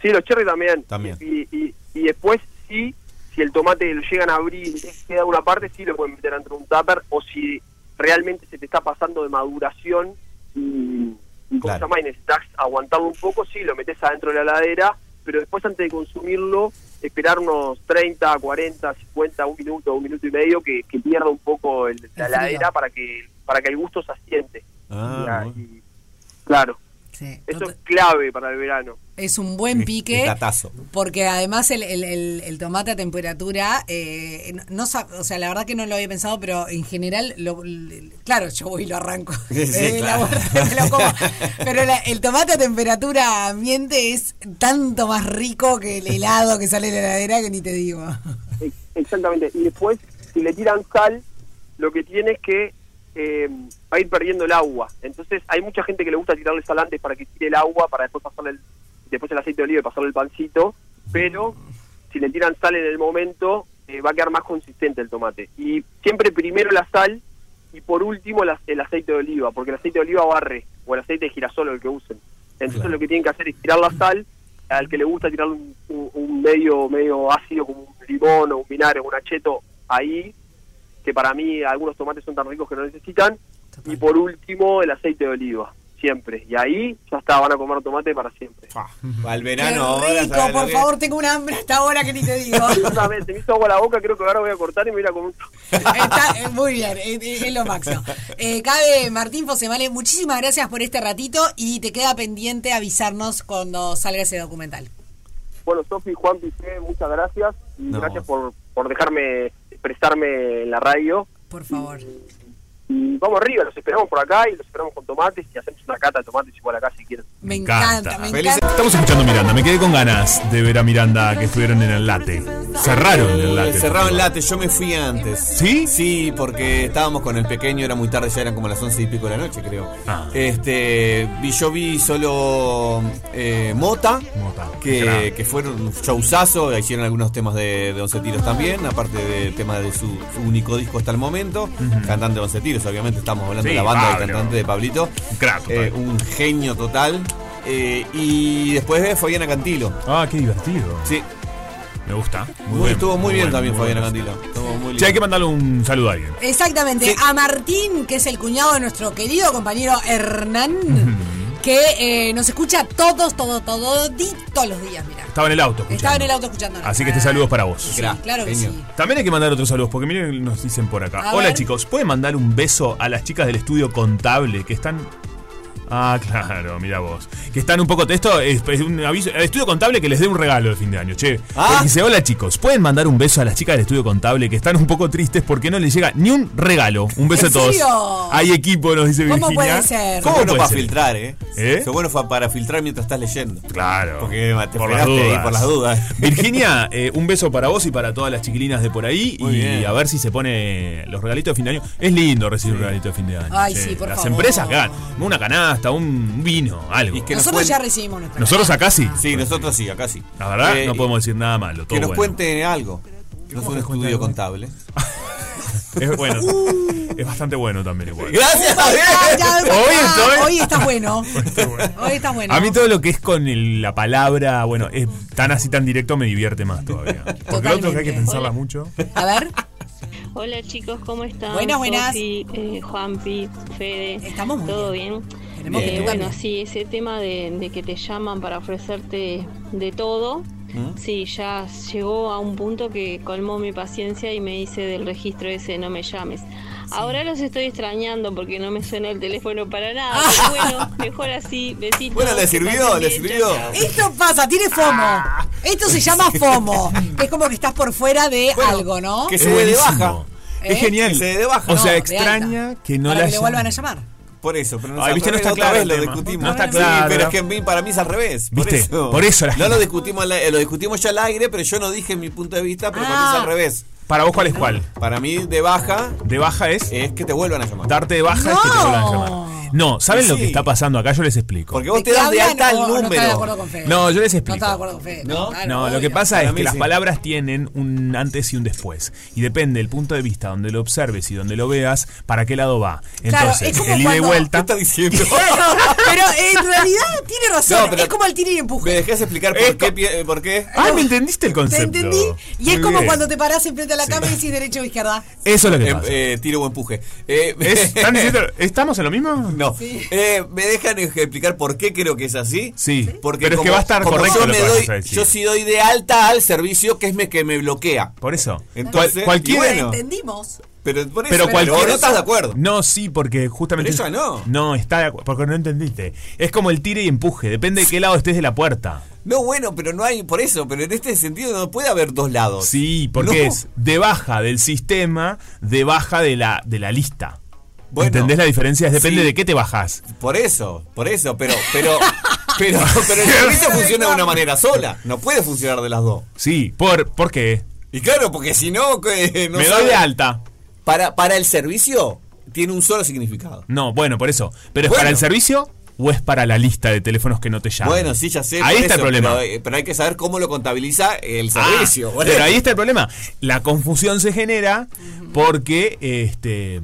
Sí, los cherry también. También. Y, y, y después sí, si el tomate lo llegan a abrir y queda una parte, sí lo pueden meter dentro de un tupper, o si realmente se te está pasando de maduración y, y ¿cómo se llama? Y necesitas aguantarlo un poco, sí, lo metes adentro de la heladera, pero después antes de consumirlo, esperar unos 30, 40, 50, un minuto, un minuto y medio que, que pierda un poco el- la heladera para que para que el gusto se asiente. Ah, Y- y- claro. Sí. Eso es clave para el verano. Es un buen pique. Porque además el, el- el- el tomate a temperatura, eh, no, o sea, la verdad que no lo había pensado, pero en general, lo, claro, yo voy y lo arranco. Sí, sí, Eh, claro. lo como. Pero la- el tomate a temperatura ambiente es tanto más rico que el helado que sale de la heladera que ni te digo. Ex- Exactamente. Y después, si le tiran sal, lo que tiene es que eh, va a ir perdiendo el agua. Entonces, hay mucha gente que le gusta tirarle sal antes para que tire el agua, para después pasarle el, después el aceite de oliva y pasarle el pancito. Pero si le tiran sal en el momento, eh, va a quedar más consistente el tomate. Y siempre primero la sal y por último la- el aceite de oliva, porque el aceite de oliva barre, o el aceite de girasol, o el que usen. Entonces, lo que tienen que hacer es tirar la sal al que le gusta tirar un, un- un medio medio ácido como un limón o un vinagre o un acheto ahí que para mí algunos tomates son tan ricos que no necesitan y por último el aceite de oliva siempre y ahí ya está van a comer tomate para siempre verano ahora. rico, ¿sabes lo por que- favor, tengo un hambre hasta ahora que ni te digo. Una vez se me hizo agua la boca creo que ahora voy a cortar y me voy a ir a comer Está, eh, muy bien, eh, eh, es lo máximo. Eh, Cabe Martín Fosemale, muchísimas gracias por este ratito y te queda pendiente avisarnos cuando salga ese documental. bueno Sofi Juan Piqué muchas gracias y No. gracias por, por dejarme expresarme en la radio Por favor. Vamos arriba los esperamos por acá y los esperamos con tomates y hacemos una cata de tomates igual acá si quieren Me encanta, me Feliz- encanta. Estamos escuchando Miranda. Me quedé con ganas de ver a Miranda que estuvieron en el late. Cerraron el late. Cerraron late, yo me fui antes. ¿Sí? Sí, porque estábamos con el pequeño, era muy tarde, ya eran como las once y pico de la noche, creo. Ah. Este, vi, yo vi solo eh, Mota, Mota. que, Claro. que fueron un showzazo, hicieron algunos temas de, de Once Tiros también, aparte de temas de su, su único disco hasta el momento, cantante de Once Tiros, obviamente estamos hablando Sí, de la banda del Pablo. cantante de Pablito. Un crack total. Eh, un genio total. Eh, y después ve Fabiana Cantilo. Ah, qué divertido. Sí, Me gusta. muy estuvo muy, bien también muy Fabiana. Cantilo. Estuvo muy Che, hay que mandarle un saludo a alguien. Exactamente, Sí. a Martín, que es el cuñado de nuestro querido compañero Hernán, que eh, nos escucha todos, todos, tododitos los días, mira. Estaba en el auto. escuchando. Estaba en el auto escuchándonos. Así que este saludo es para vos. Sí, Gra- claro que genio. sí. También hay que mandar otros saludos, porque miren, nos dicen por acá. A Hola ver. chicos, ¿pueden mandar un beso a las chicas del estudio contable que están. Ah, claro, mira vos. Que están un poco. Esto es, es un aviso. Al estudio contable que les dé un regalo de fin de año, che. Ah. Porque dice: Hola chicos, ¿pueden mandar un beso a las chicas del estudio contable que están un poco tristes porque no les llega ni un regalo? Un beso ¿En a todos. serio? Hay equipo, nos dice ¿Cómo Virginia. puede ser? Fue ¿Cómo bueno puede para ser? filtrar, ¿eh? ¿Eh? Fue bueno para filtrar mientras estás leyendo. Claro. Porque te por las fregaste ahí dudas. por las dudas. Virginia, eh, un beso para vos y para todas las chiquilinas de por ahí. Muy y bien. a ver si se pone los regalitos de fin de año. Es lindo recibir un regalito de fin de año. Ay, che. sí, por Las favor. empresas que hagan una canasta, un vino, algo. Y que nos Nosotros cuen- ya recibimos nuestra. Nosotros acá sí. Sí, nosotros sí, acá sí. La verdad, Eh, no podemos decir nada malo. Que Todo nos bueno. cuente algo. No es un estudio contable. Es bueno. es bastante bueno también igual. Gracias, Ya, ya, Hoy estoy- Hoy estás bueno. Hoy estás bueno. A mí todo lo que es con el- la palabra, bueno, es tan así tan directo me divierte más todavía. Porque lo otro que hay que Totalmente. pensarla mucho. A ver, Hola chicos, ¿cómo están? Buenas, buenas. Sofi, eh, Juanpi, Fede. Estamos muy ¿Todo bien? Que Eh, bueno, sí, ese tema de, de que te llaman para ofrecerte de todo, ¿Mm? sí, ya llegó a un punto que colmó mi paciencia y me hice del registro ese no me llames. Ahora los estoy extrañando porque no me suena el teléfono para nada. pero bueno, mejor así, besitos. Bueno, ¿le sirvió? ¿Le sirvió? esto pasa, tiene FOMO. Esto se llama FOMO. Es como que estás por fuera de Bueno, algo, ¿no? que se dé de baja. ¿Eh? Es genial. Que se dé de baja. O No, sea, de extraña que no Para la que le vuelvan a llamar. Por eso, pero no, Ay, viste, no está otra claro vez lo discutimos. No está Sí, claro. pero es que mí- para mí es al revés. Por ¿Viste? eso. Por eso la no gente- lo discutimos, al aire- lo discutimos ya al aire, pero yo no dije mi punto de vista, pero para mí Ah. es al revés. Para vos, ¿cuál es cuál? Para mí, de baja De baja es es que te vuelvan a llamar. darte de baja es que te vuelvan a llamar. No, ¿saben lo que está pasando acá? Yo les explico. Porque vos ¿De te das de alta el No, no de número. acuerdo con Fede. No, yo les No explico. estaba de acuerdo con Fede. ¿No? claro, No, lo que pasa Para es mí que las palabras tienen un antes y un después. Y depende del punto de vista donde lo observes y donde lo veas, para qué lado va. Entonces, el ida y cuando- ¿Qué vuelta. estás diciendo? Pero en realidad tiene razón. No, es como el tiro y ¿Me empuje. dejás explicar por Es qué? ¿Por qué? Ah, ¿me entendiste el ¿Te concepto? entendí? Y es Muy como bien. cuando te parás enfrente de la cama y decís derecha o izquierda. Eso es lo que Eh, pasa. eh, tiro o empuje. Eh, Es- ¿están diciendo- ¿Estamos en lo mismo? No. Eh, ¿Me dejan explicar por qué creo que es así? Sí. Porque pero es que va a estar correcto yo, lo me doy, a decir. yo sí doy de alta al servicio que es me, que me bloquea. Por eso. Entonces, Cual- cualquier- bueno, Entendimos. pero por eso, Pero pero cualquier- vos no estás de acuerdo. No, sí, porque justamente. Pero ella no. No, está de acuerdo. Porque no entendiste. Es como el tire y empuje. Depende de qué lado estés de la puerta. No, bueno, pero no hay, por eso, pero en este sentido no puede haber dos lados. Sí, porque No. es de baja del sistema, de baja de la, de la lista. Bueno, ¿Entendés la diferencia? Depende sí. de qué te bajas. Por eso, por eso, pero, pero, pero, pero el servicio funciona de una manera sola. No puede funcionar de las dos. Sí, ¿por, ¿por qué? Y claro, porque si no, no Me doy de alta. Para, para el servicio tiene un solo significado. No, bueno, por eso. ¿Pero es Bueno. para el servicio o es para la lista de teléfonos que no te llaman? Bueno, sí, ya sé. Ahí está el eso, problema. Pero, eh, pero hay que saber cómo lo contabiliza el Ah, servicio. Bueno. pero ahí está el problema. La confusión se genera porque este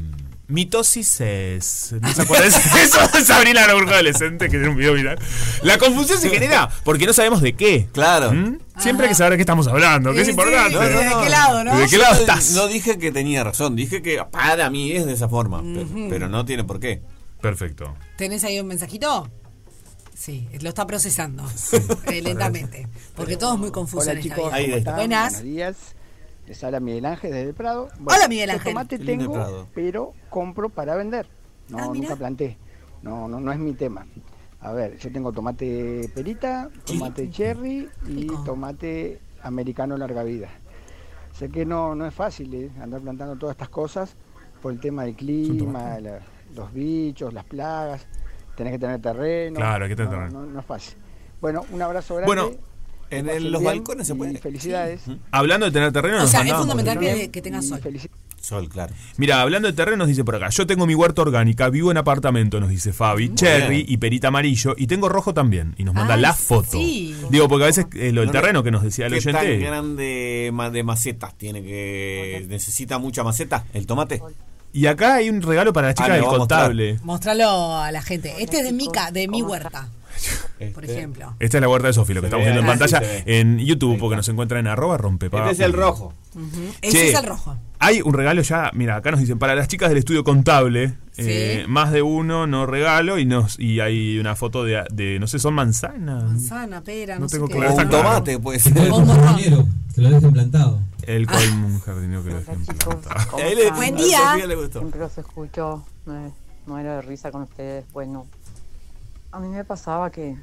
mitosis es. ¿No se acuerdan? Eso es Sabrina la burbuja adolescente que tiene un video viral. La confusión se genera porque no sabemos de qué. Claro. ¿Mm? Siempre hay que saber de qué estamos hablando, que es Sí, importante. sí, ¿de qué lado, no? ¿De qué lado estás? No dije que tenía razón, dije que para mí es de esa forma, pe- pero, no tiene por qué. Perfecto. ¿Tenés ahí un mensajito? Sí, lo está procesando eh, lentamente. Porque todo es muy confuso Hola en esta chicos, vida. Buenas. Buenos días. Les habla Miguel Ángel desde el Prado. Hola, Miguel Ángel. Tomate tengo, Prado. pero compro para vender. No, Ah, nunca planté. No, no, no es mi tema. A ver, yo tengo tomate perita, tomate cherry y tomate americano larga vida. Sé que no, no es fácil eh, andar plantando todas estas cosas por el tema del clima, la- los bichos, las plagas. Tenés que tener terreno. Claro, hay que tener no, terreno. No, no es fácil. Bueno, un abrazo grande. Bueno, En el- los balcones se y puede. Felicidades. Hablando de tener terreno, O nos sea, es fundamental que, que tengas sol. Sol, claro. Mira, hablando de terrenos, dice por acá, yo tengo mi huerta orgánica, vivo en apartamento, nos dice Fabi, cherry bien. y perita amarillo, y tengo rojo también, y nos manda Ay, la foto. sí. Digo, porque a veces eh, lo del No, no, terreno que nos decía el ¿Qué tan oyente. grande ma- de macetas tiene que necesita mucha maceta el tomate? Y acá hay un regalo para la chica Ah, del mostrar. contable. Mostralo a la gente. Este es de mi, ca- de mi huerta, por Este- ejemplo. Esta es la huerta de Sofi, lo que Se estamos viendo en ahí, pantalla sí, en YouTube, porque nos encuentran en arroba rompepaga. Este es el rojo. Ese Che, es el rojo. Hay un regalo ya, mira, acá nos dicen, para las chicas del estudio contable, eh, más de uno no regalo y nos y hay una foto de, de no sé, son manzanas. Manzana, pera, no, No sé tengo qué. claro. O un tomate, puede ser. O un morrón. Dinero, que lo dejen plantado. El colmo, un jardinero que lo dejen. Buen a día. Sofía le gustó. Siempre los escucho, me muero de risa con ustedes. Bueno, a mí me pasaba que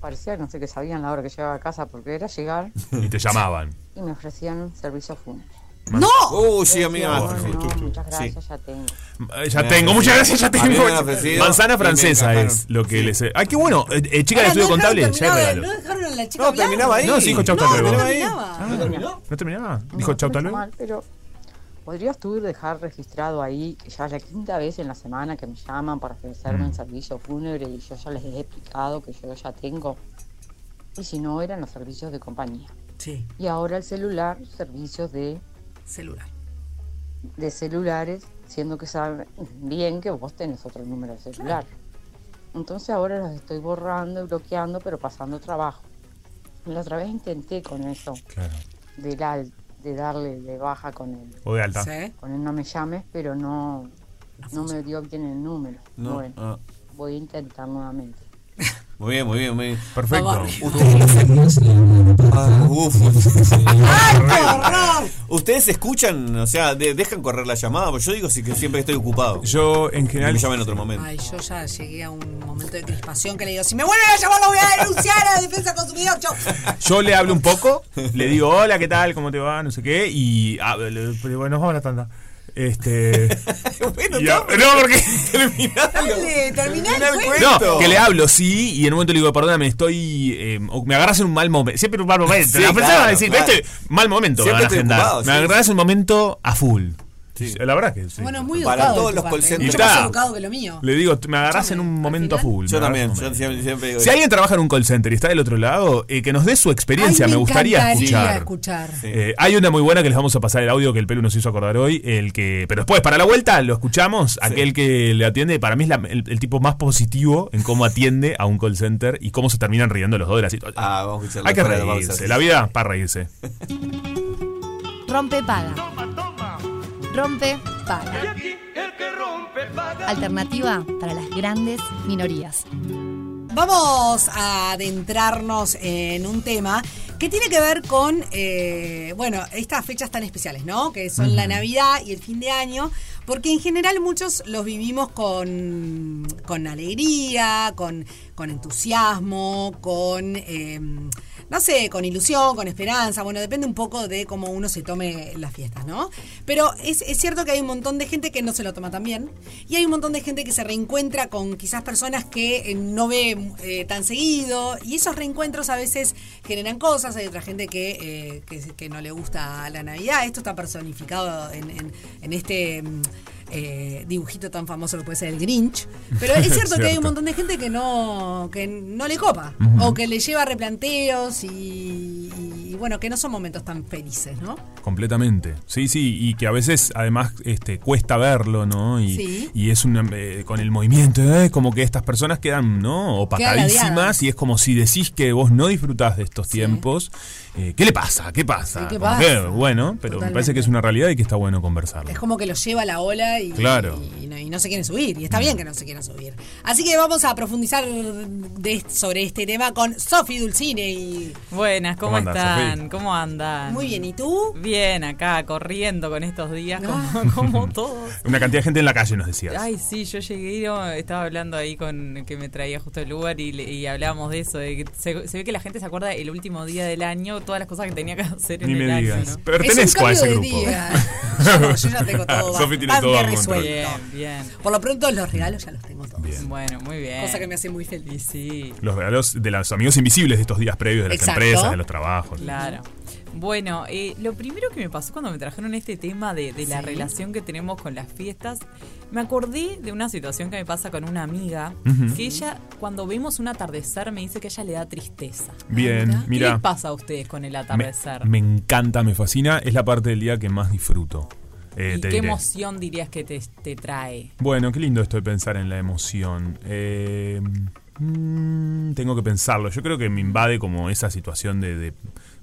parecía que no sé que sabían la hora que llegaba a casa porque era llegar Y te llamaban. y me ofrecían servicio fúnebre. ¡No! Uy, sí, amiga. Muchas Sí. gracias, ya tengo. Eh, Ya Me tengo, muchas gracias, ya tengo. Manzana francesa es lo que Sí. les. Ay, qué bueno. Eh, eh, chica del Ahora, estudio no contable, ya terminar- regalo. No dejaron a la chica No, hablar. terminaba ahí. No, sí, dijo chau, No, hasta no luego. terminaba. ¿No terminaba? No, Dijo chau, no tal está luego. mal, pero podrías tú dejar registrado ahí que ya es la quinta vez en la semana que me llaman para ofrecerme Mm. un servicio fúnebre y yo ya les he explicado que yo ya tengo. Y si no, eran los servicios de compañía. Sí, Y ahora el celular, servicios de, celular. de celulares, siendo que saben bien que vos tenés otro número de celular. Entonces ahora los estoy borrando y bloqueando, pero pasando trabajo. La otra vez intenté con eso, Claro. de, la- de darle de baja con el, O de alta. ¿Sí? con el no me llames, pero no, no me dio bien el número. No. Bueno, Ah, voy a intentar nuevamente. Muy bien, muy bien, muy bien. Perfecto. ¿Ustedes escuchan? O sea, de- dejan correr la llamada. Porque yo digo sí que siempre estoy ocupado. Yo, en general. me en otro momento. Ay, yo ya llegué a un momento de crispación que le digo, si me vuelven a llamar lo voy a denunciar a la defensa consumidor, chau. Yo le hablo un poco, le digo, hola, ¿qué tal? ¿Cómo te va? No sé qué. Y. ah, le- bueno, nos vamos a la tanda. Este. bueno, no, no, porque. terminalo. Dale, el cuento. No, que le hablo, sí, y en un momento le digo, perdóname, estoy. eh, o me agarras en un mal momento. Siempre un mal momento. Sí, la persona va a decir, claro. este mal momento, me van a agendar. ocupado, me sí, agarras en un momento a full. La verdad que sí. Bueno, muy Para educado. todos de tu los parte, call centers. Mucho más educado que lo mío. Le digo, me agarrás en un momento full. Yo también, agarrás en yo un siempre, siempre digo Si alguien trabaja en un call center y está del otro lado, eh, que nos dé su experiencia, Ay, me, gustaría escuchar. escuchar. Eh, hay una muy buena que les vamos a pasar el audio que el pelo nos hizo acordar hoy, el que, pero después para la vuelta lo escuchamos, aquel que le atiende, para mí es la- el, el tipo más positivo en cómo atiende a un call center y cómo se terminan riendo los dos de la situación. Ah, vamos a escucharlo Hay que reírse, sí. la vida para reírse. Rompe paga. Rompe paga. Alternativa para las grandes minorías. Vamos a adentrarnos en un tema que tiene que ver con, eh, bueno, estas fechas tan especiales, ¿no? Que son la. Navidad y el fin de año, porque en general muchos los vivimos con, con alegría, con, con entusiasmo, con, eh, no sé, con ilusión, con esperanza, bueno, depende un poco de cómo uno se tome las fiestas, ¿no? Pero es, es cierto que hay un montón de gente que no se lo toma tan bien y hay un montón de gente que se reencuentra con quizás personas que eh, no ve eh, tan seguido y esos reencuentros a veces generan cosas, hay otra gente que, eh, que, no le gusta la Navidad, esto está personificado en, en- en este... eh, dibujito tan famoso que puede ser el Grinch, pero es cierto, que hay un montón de gente que no que no le copa o que le lleva replanteos y, y, bueno que no son momentos tan felices, ¿no? Completamente. Sí, sí, y que a veces además este cuesta verlo, ¿no? Y, Sí. y es una, eh, con el movimiento, eh, como que estas personas quedan, ¿no? Opacadísimas ladeadas. y es como si decís que vos no disfrutás de estos tiempos. Eh, ¿Qué le pasa? ¿Qué pasa? ¿qué pasa? que, bueno, pero me parece que es una realidad y que está bueno conversarlo. Es como que los lleva la ola y, Claro. y no, y no se quieren subir. Y está bien que no se quieran subir. Así que vamos a profundizar de- sobre este tema con Sofi Dulcine. Y... Buenas, ¿cómo, ¿Cómo andás, están? ¿Cómo andan? Muy bien, ¿y tú? Bien, acá, corriendo con estos días, como, como todos. Una cantidad de gente en la calle nos decías. Ay, sí, yo llegué y no, estaba hablando ahí con que me traía justo el lugar y, y hablábamos de eso, de que se, se ve que la gente se acuerda el último día del año, todas las cosas que tenía que hacer en Ni el me año, digas. ¿no? Pertenezco a ese grupo. Yo, no, yo ya tengo todo Sofi tiene todo bajo resuelto. control. Bien, bien. Por lo pronto los regalos ya los tengo todos. Bueno, muy bien. Cosa que me hace muy feliz. Sí. Los regalos de los amigos invisibles de estos días previos de las Exacto. empresas, de los trabajos. Claro. Bueno, eh, lo primero que me pasó cuando me trajeron este tema de, de la Sí. relación que tenemos con las fiestas, me acordé de una situación que me pasa con una amiga, que ella, cuando vemos un atardecer, me dice que ella le da tristeza. Bien, ¿Qué mira. les pasa a ustedes con el atardecer? me encanta, me fascina. Es la parte del día que más disfruto. Eh, ¿Y qué diré. emoción dirías que te, te trae? Bueno, qué lindo esto de pensar en la emoción. Eh, mm, tengo que pensarlo. Yo creo que me invade como esa situación de, de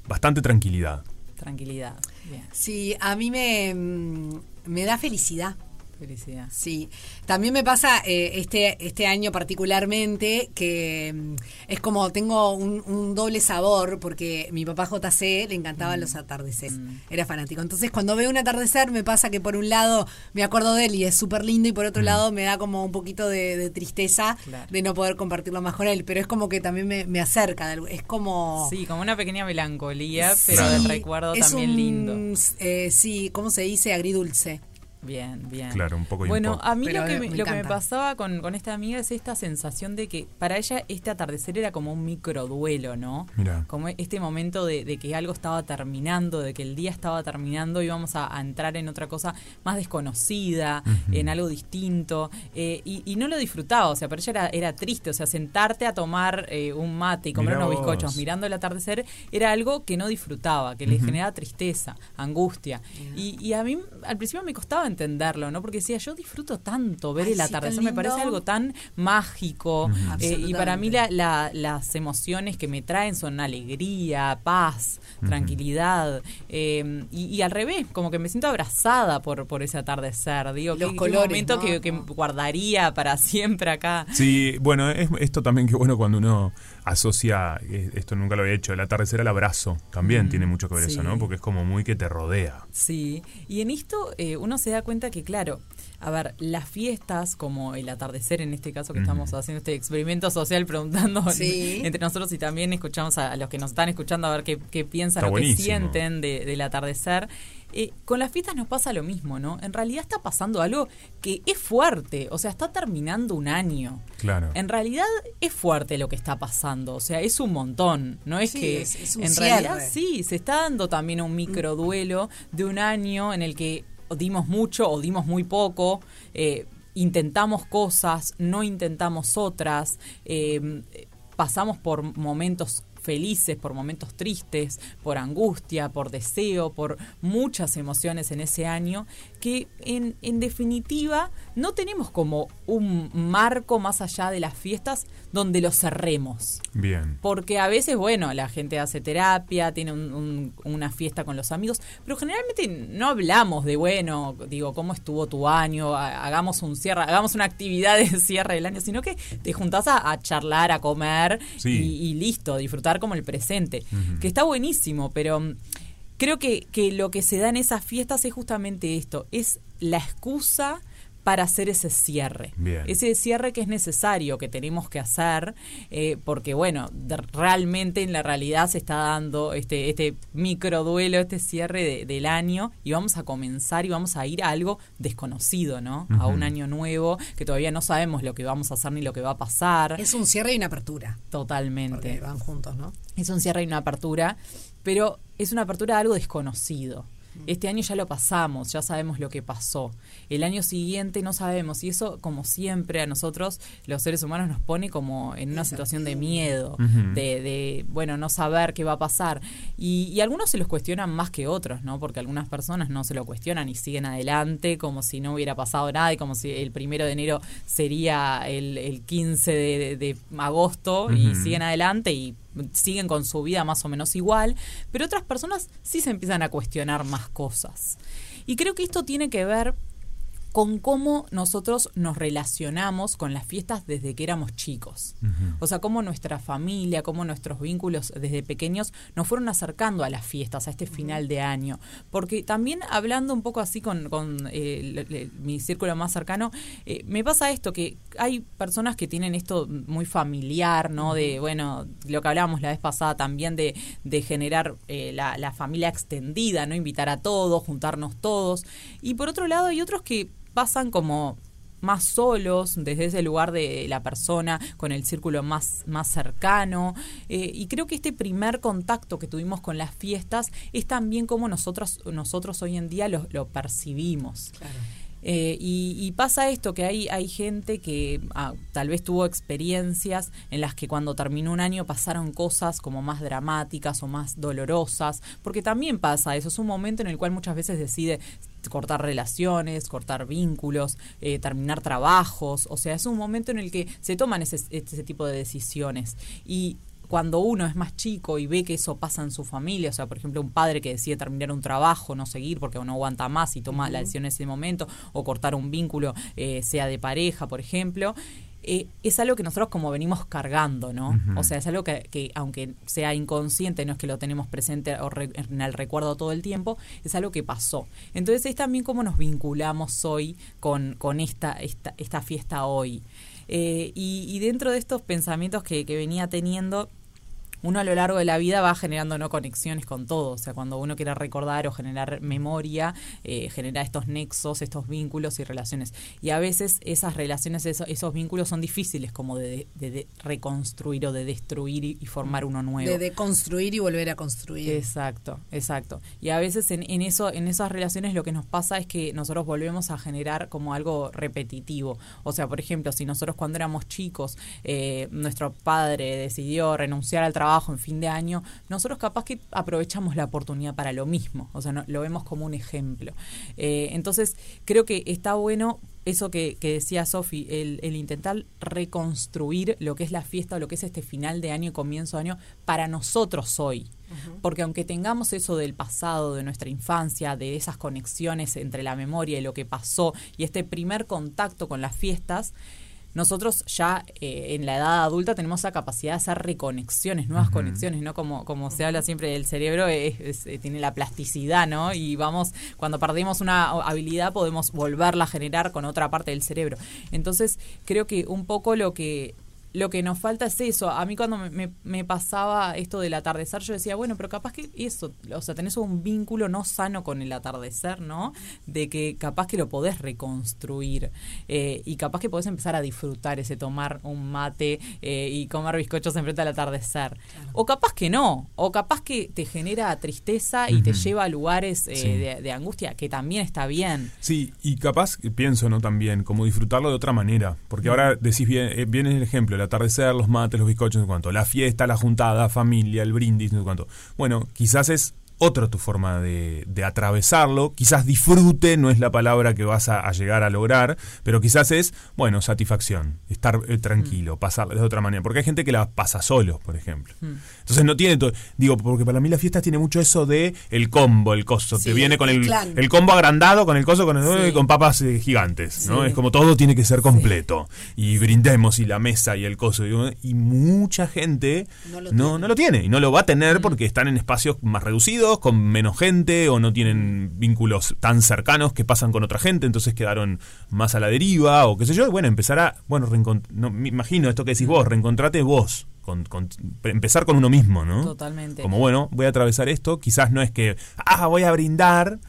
bastante tranquilidad. Tranquilidad. Bien. Sí, a mí me, mm, me da felicidad. Felicidad. Sí, también me pasa eh, este, este año particularmente que mm, es como tengo un, un doble sabor porque mi papá JC le encantaban Mm. los atardeceres, era fanático. Entonces cuando veo un atardecer me pasa que por un lado me acuerdo de él y es súper lindo y por otro lado me da como un poquito de, de tristeza Mm. Claro. de no poder compartirlo más con él, pero es como que también me, me acerca, es como... Sí, como una pequeña melancolía, pero Sí, el recuerdo es también un, lindo. eh, sí, ¿cómo se dice? Agridulce. Bien, bien. Claro, un poco y un Bueno, poco. a mí Pero lo que, me- lo que me pasaba con, con esta amiga es esta sensación de que para ella este atardecer era como un microduelo, ¿no? Mira. Como este momento de, de que algo estaba terminando, de que el día estaba terminando y íbamos a, a entrar en otra cosa más desconocida, en algo distinto. eh, y, y no lo disfrutaba, o sea, para ella era, era triste, o sea, sentarte a tomar eh, un mate y comer Mirá unos vos. bizcochos mirando el atardecer era algo que no disfrutaba, que le generaba tristeza, angustia. Y, y a mí al principio me costaba entenderlo, ¿no? Porque decía, yo disfruto tanto ver Ay, el atardecer, me parece algo tan mágico. Eh, y para mí la- la- las emociones que me traen son alegría, paz, tranquilidad. eh, y, y al revés, como que me siento abrazada por, por ese atardecer. Digo, Los qué- qué colores, momento ¿no? que, que guardaría para siempre acá. Sí, bueno, es, esto también que bueno cuando uno asocia, eh, esto nunca lo había hecho, el atardecer al abrazo, también Mm, tiene mucho que ver eso. ¿no? Porque es como muy que te rodea. Sí, y en esto eh, uno se da cuenta que, claro, a ver, las fiestas, como el atardecer en este caso que estamos haciendo este experimento social preguntando Sí. entre nosotros y también escuchamos a, a los que nos están escuchando a ver qué, qué piensan Está o qué sienten de- del atardecer. Eh, con las fiestas nos pasa lo mismo, ¿no? En realidad está pasando algo que es fuerte, o sea, está terminando un año. Claro. En realidad es fuerte lo que está pasando, o sea, es un montón, no es Sí, que es- es un en cierre. realidad sí, se está dando también un microduelo de un año en el que dimos mucho o dimos muy poco. eh, intentamos cosas, no intentamos otras. eh, pasamos por momentos felices, por momentos tristes, por angustia, por deseo, por muchas emociones en ese año, que en, en definitiva no tenemos como un marco más allá de las fiestas donde lo cerremos. Bien. Porque a veces, bueno, la gente hace terapia, tiene un- un- una fiesta con los amigos, pero generalmente no hablamos de, bueno, digo, ¿cómo estuvo tu año? Ha- Hagamos un cierre, hagamos una actividad de cierre del año, sino que te juntás a, a charlar, a comer Sí. y, y listo, disfrutar como el presente. Que está buenísimo, pero creo que, que lo que se da en esas fiestas es justamente esto, es la excusa para hacer ese cierre. Bien. Ese cierre que es necesario, que tenemos que hacer, eh, porque bueno, de- realmente en la realidad se está dando este, este micro duelo, este cierre de- del año, y vamos a comenzar y vamos a ir a algo desconocido, ¿no? A un año nuevo, que todavía no sabemos lo que vamos a hacer ni lo que va a pasar. Es un cierre y una apertura. Totalmente. Porque van juntos, ¿no? Es un cierre y una apertura, pero es una apertura de algo desconocido. Este año ya lo pasamos, ya sabemos lo que pasó. El año siguiente no sabemos y eso, como siempre, a nosotros, los seres humanos, nos pone como en una situación de miedo, de, de, bueno, no saber qué va a pasar. Y, y algunos se los cuestionan más que otros, ¿no? Porque algunas personas no se lo cuestionan y siguen adelante como si no hubiera pasado nada y como si el primero de enero sería el, el 15 de, de agosto y siguen adelante y siguen con su vida más o menos igual, pero otras personas sí se empiezan a cuestionar más cosas. Y creo que esto tiene que ver con cómo nosotros nos relacionamos con las fiestas desde que éramos chicos. O sea, cómo nuestra familia, cómo nuestros vínculos desde pequeños nos fueron acercando a las fiestas, a este final de año. Porque también hablando un poco así con, con, eh, le- le- mi círculo más cercano, eh, me pasa esto, que hay personas que tienen esto muy familiar, ¿no? De, bueno, lo que hablábamos la vez pasada también de, de generar eh, la, la familia extendida, ¿no? Invitar a todos, juntarnos todos. Y por otro lado hay otros que pasan como más solos desde ese lugar de la persona con el círculo más más cercano. Eh, y creo que este primer contacto que tuvimos con las fiestas es también como nosotros nosotros hoy en día lo, lo percibimos Eh, y, y pasa esto, que hay, hay gente que ah, tal vez tuvo experiencias en las que cuando terminó un año pasaron cosas como más dramáticas o más dolorosas, porque también pasa eso, es un momento en el cual muchas veces decide cortar relaciones, cortar vínculos, eh, terminar trabajos, o sea, es un momento en el que se toman ese, ese tipo de decisiones. Y cuando uno es más chico y ve que eso pasa en su familia, o sea, por ejemplo, un padre que decide terminar un trabajo, no seguir porque no aguanta más y toma la Ujú. decisión en ese momento, o cortar un vínculo, eh, sea de pareja, por ejemplo, eh, es algo que nosotros como venimos cargando, ¿no? O sea, es algo que, que aunque sea inconsciente, no es que lo tenemos presente o re- en el recuerdo todo el tiempo, es algo que pasó. Entonces es también cómo nos vinculamos hoy con, con esta, esta, esta fiesta hoy. Eh, y, y dentro de estos pensamientos que, que venía teniendo, uno a lo largo de la vida va generando no conexiones con todo. O sea, cuando uno quiere recordar o generar memoria, eh, genera estos nexos, estos vínculos y relaciones. Y a veces esas relaciones, eso- esos vínculos son difíciles como de, de- de reconstruir o de destruir y, y formar uno nuevo. De deconstruir y volver a construir. Exacto, exacto. Y a veces en, en eso, en esas relaciones lo que nos pasa es que nosotros volvemos a generar como algo repetitivo. O sea, por ejemplo, si nosotros cuando éramos chicos, eh, nuestro padre decidió renunciar al trabajo en fin de año, nosotros capaz que aprovechamos la oportunidad para lo mismo. O sea, no- lo vemos como un ejemplo. Eh, entonces, creo que está bueno eso que, que decía Sofi, el, el intentar reconstruir lo que es la fiesta o lo que es este final de año y comienzo de año para nosotros hoy. Porque aunque tengamos eso del pasado, de nuestra infancia, de esas conexiones entre la memoria y lo que pasó y este primer contacto con las fiestas, nosotros ya eh, en la edad adulta tenemos la capacidad de hacer reconexiones, nuevas conexiones, ¿no? Como, como se habla siempre del cerebro, es- es- eh, tiene la plasticidad, ¿no? Y vamos, cuando perdemos una habilidad podemos volverla a generar con otra parte del cerebro. Entonces, creo que un poco lo que lo que nos falta es eso. A mí cuando me, me- me pasaba esto del atardecer, yo decía, bueno, pero capaz que eso, o sea, tenés un vínculo no sano con el atardecer, ¿no? De que capaz que lo podés reconstruir eh, y capaz que podés empezar a disfrutar ese tomar un mate eh, y comer bizcochos enfrente al atardecer. O capaz que no, o capaz que te genera tristeza y te lleva a lugares eh, Sí. de, de angustia, que también está bien. Sí, y capaz, que pienso, ¿no? También, como disfrutarlo de otra manera. Porque ahora decís bien, eh, bien el ejemplo, el atardecer, los mates, los bizcochos, no sé cuánto. La fiesta, la juntada, familia, el brindis, no sé cuánto. Bueno, quizás es otra tu forma de, de atravesarlo. Quizás disfrute, no es la palabra que vas a, a llegar a lograr, pero quizás es, bueno, satisfacción, estar eh, tranquilo, pasarla de otra manera. Porque hay gente que la pasa solo, por ejemplo. Entonces no tiene todo. Digo, porque para mí las fiestas tiene mucho eso de el combo, el coso. Sí, Te viene con el el, combo agrandado, con el coso, con, el, Sí. con papas eh, gigantes. ¿no? Sí. Es como todo tiene que ser completo. Y brindemos y la mesa y el coso. Y mucha gente No lo no, no lo tiene. Y no lo va a tener porque están en espacios más reducidos, con menos gente o no tienen vínculos tan cercanos que pasan con otra gente. Entonces quedaron más a la deriva o qué sé yo. Y bueno, empezar a. Bueno, no, me imagino esto que decís vos, reencontrate vos. Con, con- empezar con uno mismo, ¿no? Totalmente. Como bueno, voy a atravesar esto. Quizás no es que, ah, voy a brindar.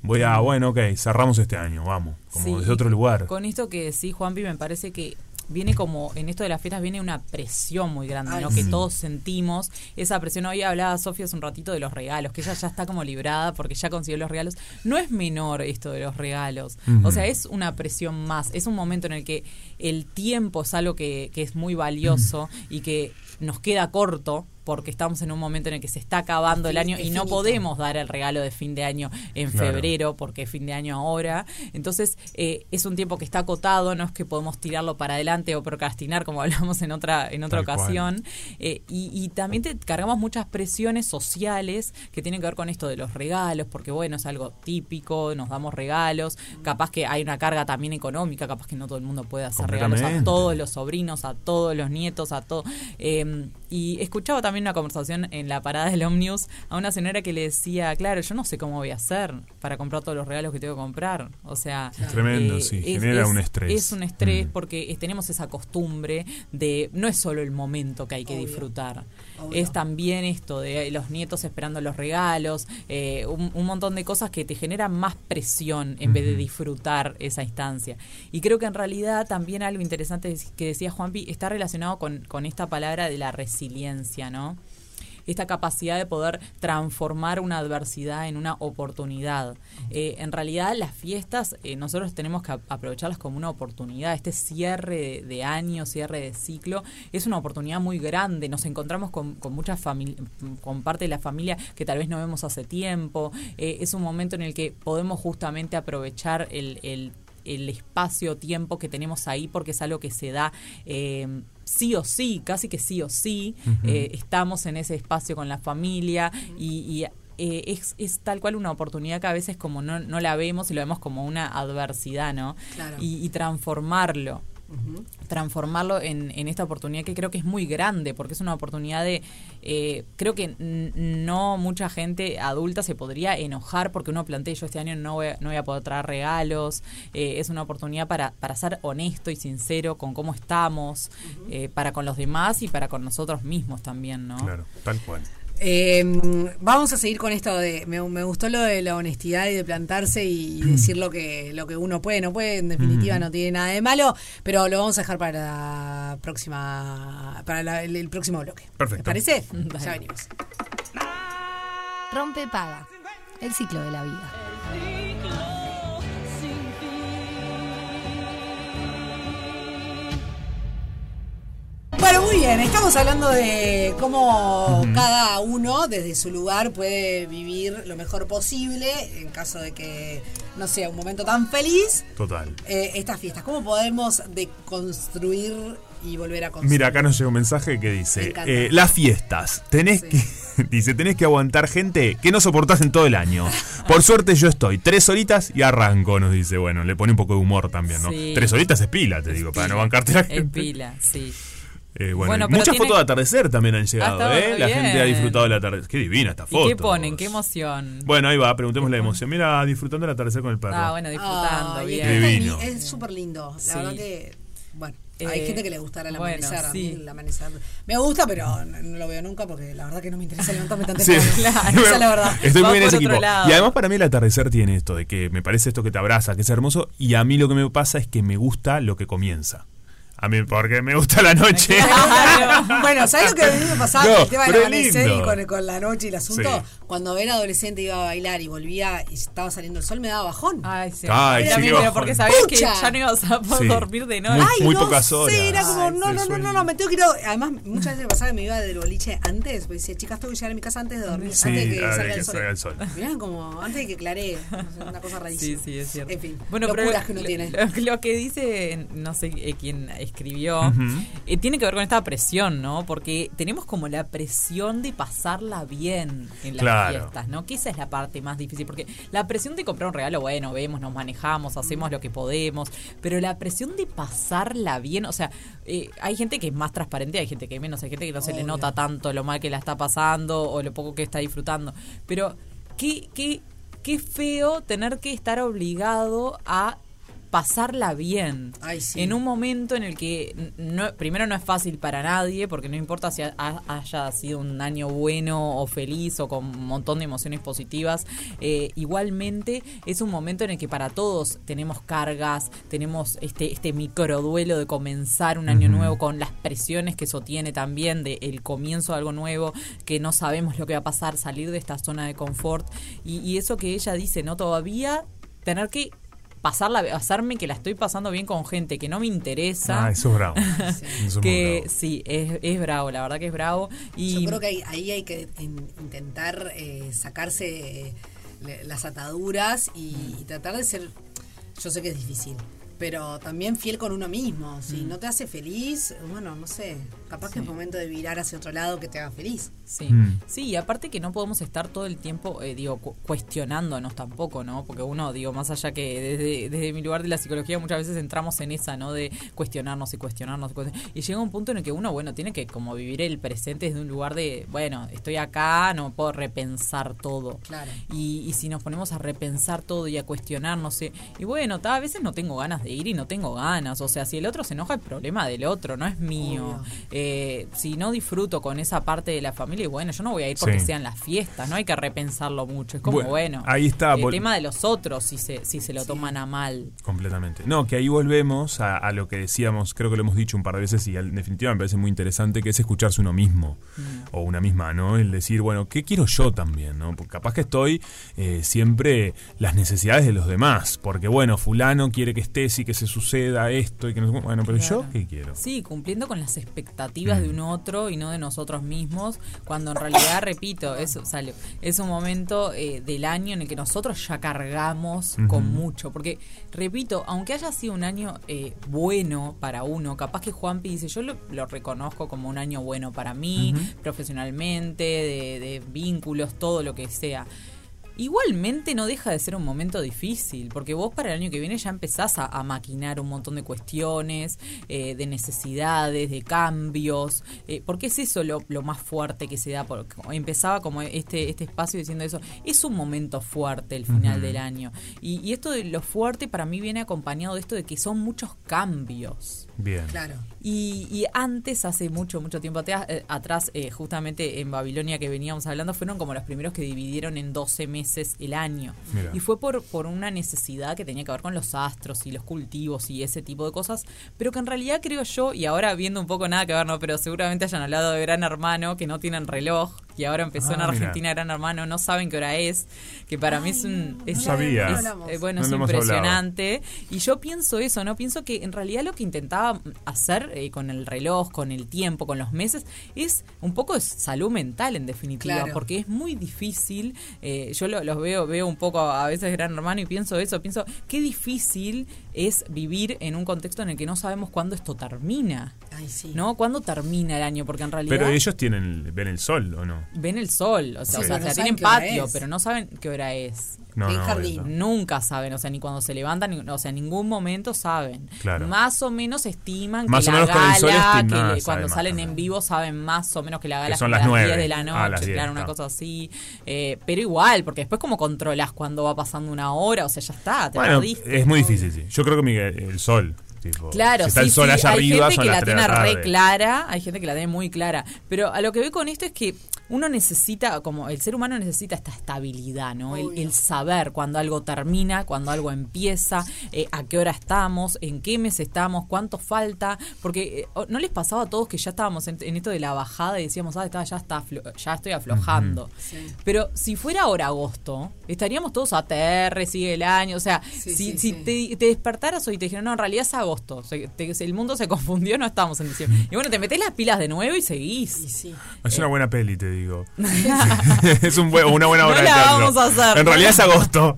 Voy a, bueno, ok, cerramos este año, vamos. Como Sí, desde otro lugar. Con esto que sí, Juanpi, me parece que viene como, en esto de las fiestas viene una presión muy grande, Ay, ¿no? Que todos sentimos esa presión. Hoy hablaba Sofía hace un ratito de los regalos, que ella ya está como librada porque ya consiguió los regalos. No es menor esto de los regalos. O sea, es una presión más. Es un momento en el que el tiempo es algo que, que es muy valioso y que nos queda corto porque estamos en un momento en el que se está acabando el año y no podemos dar el regalo de fin de año en Claro. febrero porque es fin de año ahora. Entonces, eh, es un tiempo que está acotado, no es que podemos tirarlo para adelante o procrastinar, como hablamos en otra, en otra Tal ocasión. Eh, y, y también te cargamos muchas presiones sociales que tienen que ver con esto de los regalos, porque bueno, es algo típico, nos damos regalos, capaz que hay una carga también económica, capaz que no todo el mundo puede hacer regalos a todos los sobrinos, a todos los nietos, a todo. Eh, y escuchaba también una conversación en la parada del Omnius a una señora que le decía, claro, yo no sé cómo voy a hacer para comprar todos los regalos que tengo que comprar. O sea, eh, Tremendo, sí, genera un estrés. Es un estrés Mm. porque es- tenemos esa costumbre de no es solo el momento que hay que Obvio. disfrutar, Obvio. es también esto de los nietos esperando los regalos, eh, un, un montón de cosas que te generan más presión en vez de disfrutar esa instancia. Y creo que en realidad también algo interesante es- que decía Juanpi está relacionado con, con esta palabra de la resiliencia, ¿no? Esta capacidad de poder transformar una adversidad en una oportunidad. Eh, en realidad las fiestas eh, nosotros tenemos que ap- aprovecharlas como una oportunidad. Este cierre de, año, cierre de ciclo, es una oportunidad muy grande. Nos encontramos con, con muchas con parte de la familia que tal vez no vemos hace tiempo. Eh, es un momento en el que podemos justamente aprovechar el, el el espacio-tiempo que tenemos ahí porque es algo que se da sí o sí, casi que sí o sí. Eh, estamos en ese espacio con la familia y, y, eh, es, es tal cual una oportunidad que a veces como no, no la vemos y lo vemos como una adversidad, ¿no? Claro. Y, y transformarlo. Transformarlo en, en esta oportunidad que creo que es muy grande, porque es una oportunidad de, eh, creo que no mucha gente adulta se podría enojar porque uno plantea, yo este año no voy a, no voy a poder traer regalos, eh, es una oportunidad para, para ser honesto y sincero con cómo estamos, eh, para con los demás y para con nosotros mismos también, ¿no? Claro, tal cual. Eh, vamos a seguir con esto de. Me, me gustó lo de la honestidad y de plantarse y decir lo que, lo que uno puede, no puede. En definitiva, no tiene nada de malo, pero lo vamos a dejar para la próxima. Para la- el, el próximo bloque. Perfecto. ¿Te parece? Ya venimos. Rompe paga. El ciclo de la vida. Bueno, muy bien, estamos hablando de cómo cada uno desde su lugar puede vivir lo mejor posible en caso de que no sea un momento tan feliz Total. eh, estas fiestas. ¿Cómo podemos deconstruir y volver a construir? Mira, acá nos llega un mensaje que dice, eh, las fiestas, tenés que, dice, tenés que aguantar gente que no soportás en todo el año. Por suerte yo estoy tres horitas y arranco, nos dice, bueno, le pone un poco de humor también, ¿no? Sí. Tres horitas es pila, te digo, para no bancarte la En gente. pila, sí. Eh, bueno, muchas tiene- fotos de atardecer también han llegado, Ah, está ¿eh? La gente ha disfrutado del atardecer. Qué divina esta foto. ¿Y qué ponen? ¿Qué emoción? Bueno, ahí va, preguntemos la emoción. Mira, disfrutando el atardecer con el perro. Ah, bueno, disfrutando, bien. Qué divino. Es súper lindo. La Sí. verdad que. Bueno. Hay Eh, gente que le gustará el bueno, amanecer. a sí. mí el amanecer. Me gusta, pero no, no lo veo nunca porque la verdad que no me interesa levantarme tan Sí. temprano. Esa es la verdad. Estoy Va muy en ese equipo. lado. Y además para mí el atardecer tiene esto de que me parece esto que te abraza, que es hermoso, y a mí lo que me pasa es que me gusta lo que comienza. A mí porque me gusta la noche. bueno, ¿sabes lo que a mí me pasaba No, con el tema del amanecer y con, con la noche y el asunto? Sí. Cuando era adolescente iba a bailar y volvía y estaba saliendo el sol, me daba bajón. Ay, sí. Ay, sí, pero porque sabías que ya no ibas a poder Sí. dormir de noche. Muy- muy no pocas horas. era como, Ay, no, no, no, no, no, me tengo que ir. a- Además, muchas veces me pasaba que me iba del boliche antes, porque decía, chicas, tengo que llegar a mi casa antes de dormir, Sí, antes de que salga que el sol. salga el sol. Mirá, como antes de que claree, una cosa rarísima. Sí, sí, es cierto. En fin, Bueno, pero locuras que uno lo, tiene. lo- que dice, no sé eh, quién escribió, eh, tiene que ver con esta presión, ¿no? Porque tenemos como la presión de pasarla bien en las Claro. fiestas, ¿no? Que esa es la parte más difícil, porque la presión de comprar un regalo, bueno, vemos, nos manejamos, hacemos lo que podemos, pero la presión de pasarla bien, o sea, eh, hay gente que es más transparente, hay gente que es menos, hay gente que no se le nota tanto lo mal que la está pasando o lo poco que está disfrutando, pero qué, qué, qué feo tener que estar obligado a pasarla bien. Ay, sí. en un momento en el que no, primero no es fácil para nadie porque no importa si ha- ha- haya sido un año bueno o feliz o con un montón de emociones positivas eh, igualmente es un momento en el que para todos tenemos cargas tenemos este este microduelo de comenzar un año nuevo con las presiones que eso tiene también de el comienzo de algo nuevo que no sabemos lo que va a pasar salir de esta zona de confort. Y, y eso que ella dice no todavía tener que pasarla, hacerme que la estoy pasando bien con gente que no me interesa. Ah, eso es bravo. Eso es que bravo. sí, es, es bravo, la verdad que es bravo. Y Yo creo que ahí, ahí hay que in- intentar eh, sacarse eh, le- las ataduras y, y tratar de ser, yo sé que es difícil, pero también fiel con uno mismo. Si Mm. no te hace feliz, bueno, no sé, capaz que es momento de virar hacia otro lado que te haga feliz. Sí, Mm. sí, y aparte que no podemos estar todo el tiempo, eh, digo, cu- cuestionándonos tampoco, ¿no? Porque uno, digo, más allá que desde, desde mi lugar de la psicología muchas veces entramos en esa, ¿no? De cuestionarnos y cuestionarnos. y cuestionarnos. Y llega un punto en el que uno, bueno, tiene que como vivir el presente desde un lugar de, bueno, estoy acá, no puedo repensar todo. Claro. Y, y si nos ponemos a repensar todo y a cuestionarnos, eh, y bueno, ta, a veces no tengo ganas de ir y no tengo ganas. O sea, si el otro se enoja, el problema del otro, no es mío. Eh, si no disfruto con esa parte de la familia, y bueno, yo no voy a ir porque Sí. sean las fiestas, no hay que repensarlo mucho. Es como, Bueno, bueno, ahí está, el tema de los otros, si se, si se lo toman a mal. Completamente. No, que ahí volvemos a, a lo que decíamos, creo que lo hemos dicho un par de veces y en definitiva me parece muy interesante, que es escucharse uno mismo o una misma, ¿no? El decir, bueno, ¿qué quiero yo también, ¿no? Porque capaz que estoy eh, siempre las necesidades de los demás, porque bueno, fulano quiere que estés y que se suceda esto y que no Bueno, pero Claro. yo, ¿qué quiero? Sí, cumpliendo con las expectativas Mm. de un otro y no de nosotros mismos, cuando en realidad, repito, eso sale, es un momento eh, del año en el que nosotros ya cargamos con mucho, porque, repito, aunque haya sido un año eh, bueno para uno, capaz que Juanpi dice, yo lo, lo reconozco como un año bueno para mí, profesionalmente, de, de vínculos, todo lo que sea. Igualmente no deja de ser un momento difícil, porque vos para el año que viene ya empezás a, a maquinar un montón de cuestiones, eh, de necesidades, de cambios, eh, porque es eso lo, lo más fuerte que se da. Porque empezaba como este, este espacio diciendo eso, es un momento fuerte el final del año. Y, y esto de lo fuerte para mí viene acompañado de esto de que son muchos cambios. Bien. Claro. Y, y antes, hace mucho, mucho tiempo atrás, eh, atrás, eh, justamente en Babilonia que veníamos hablando, fueron como los primeros que dividieron en 12 meses el año. Mira. Y fue por, por una necesidad que tenía que ver con los astros y los cultivos y ese tipo de cosas, pero que en realidad creo yo, y ahora viendo un poco nada que ver, no, pero seguramente hayan hablado de Gran Hermano, que no tienen reloj, y ahora empezó Ah, en mira. Argentina Gran Hermano, no saben qué hora es, que para mí es un... es- sabía. es, No eh, bueno, No es hablado. impresionante. Y yo pienso eso, ¿no? Pienso que en realidad lo que intentaba hacer eh, con el reloj, con el tiempo, con los meses, es un poco de salud mental, en definitiva, Claro. porque es muy difícil. eh, yo lo- los veo, veo un poco a veces Gran Hermano y pienso eso, pienso qué difícil es vivir en un contexto en el que no sabemos cuándo esto termina. Ay, sí. ¿No? ¿Cuándo termina el año? Porque en realidad Pero ellos tienen, ven el sol, ¿o no? ven el sol, o sea, Sí, o sea, no tienen patio, pero no saben qué hora es. No, jardín. Nunca saben, o sea, ni cuando se levantan, ni- o sea, en ningún momento saben. Claro. Más o menos estiman Más que o la menos con el sol gala, que cuando salen en vivo saben más o menos que la gala Que es son como las las nueve. 10 de la noche, Ah, las 10, claro, una cosa así. Eh, pero igual, porque después como controlas cuando va pasando una hora, o sea, ya está, te Bueno, perdiste. es muy difícil, sí. Yo creo que Miguel, el sol Tipo, Claro, si está el sí, sol sí, allá hay arriba, gente son que las la 3 de tiene la re clara, hay gente que la tiene muy clara, pero a lo que voy con esto es que uno necesita, como el ser humano necesita esta estabilidad, ¿no? El, el saber cuando algo termina, cuando algo empieza, eh, a qué hora estamos, en qué mes estamos, cuánto falta, porque eh, ¿no les pasaba a todos que ya estábamos en, en esto de la bajada y decíamos, ah, está, ya, está, aflo- ya estoy aflojando? Pero si fuera ahora agosto, estaríamos todos a TR, sigue el año. O sea, Sí, si, sí, si sí. Te, te despertaras hoy y te dijeron, no, en realidad es agosto. Se- te- el mundo se confundió, no estamos en diciembre. Y bueno, te metés las pilas de nuevo y seguís. Es una buena peli, te digo. es un buen- una buena No obra la vamos a hacer. En realidad es agosto.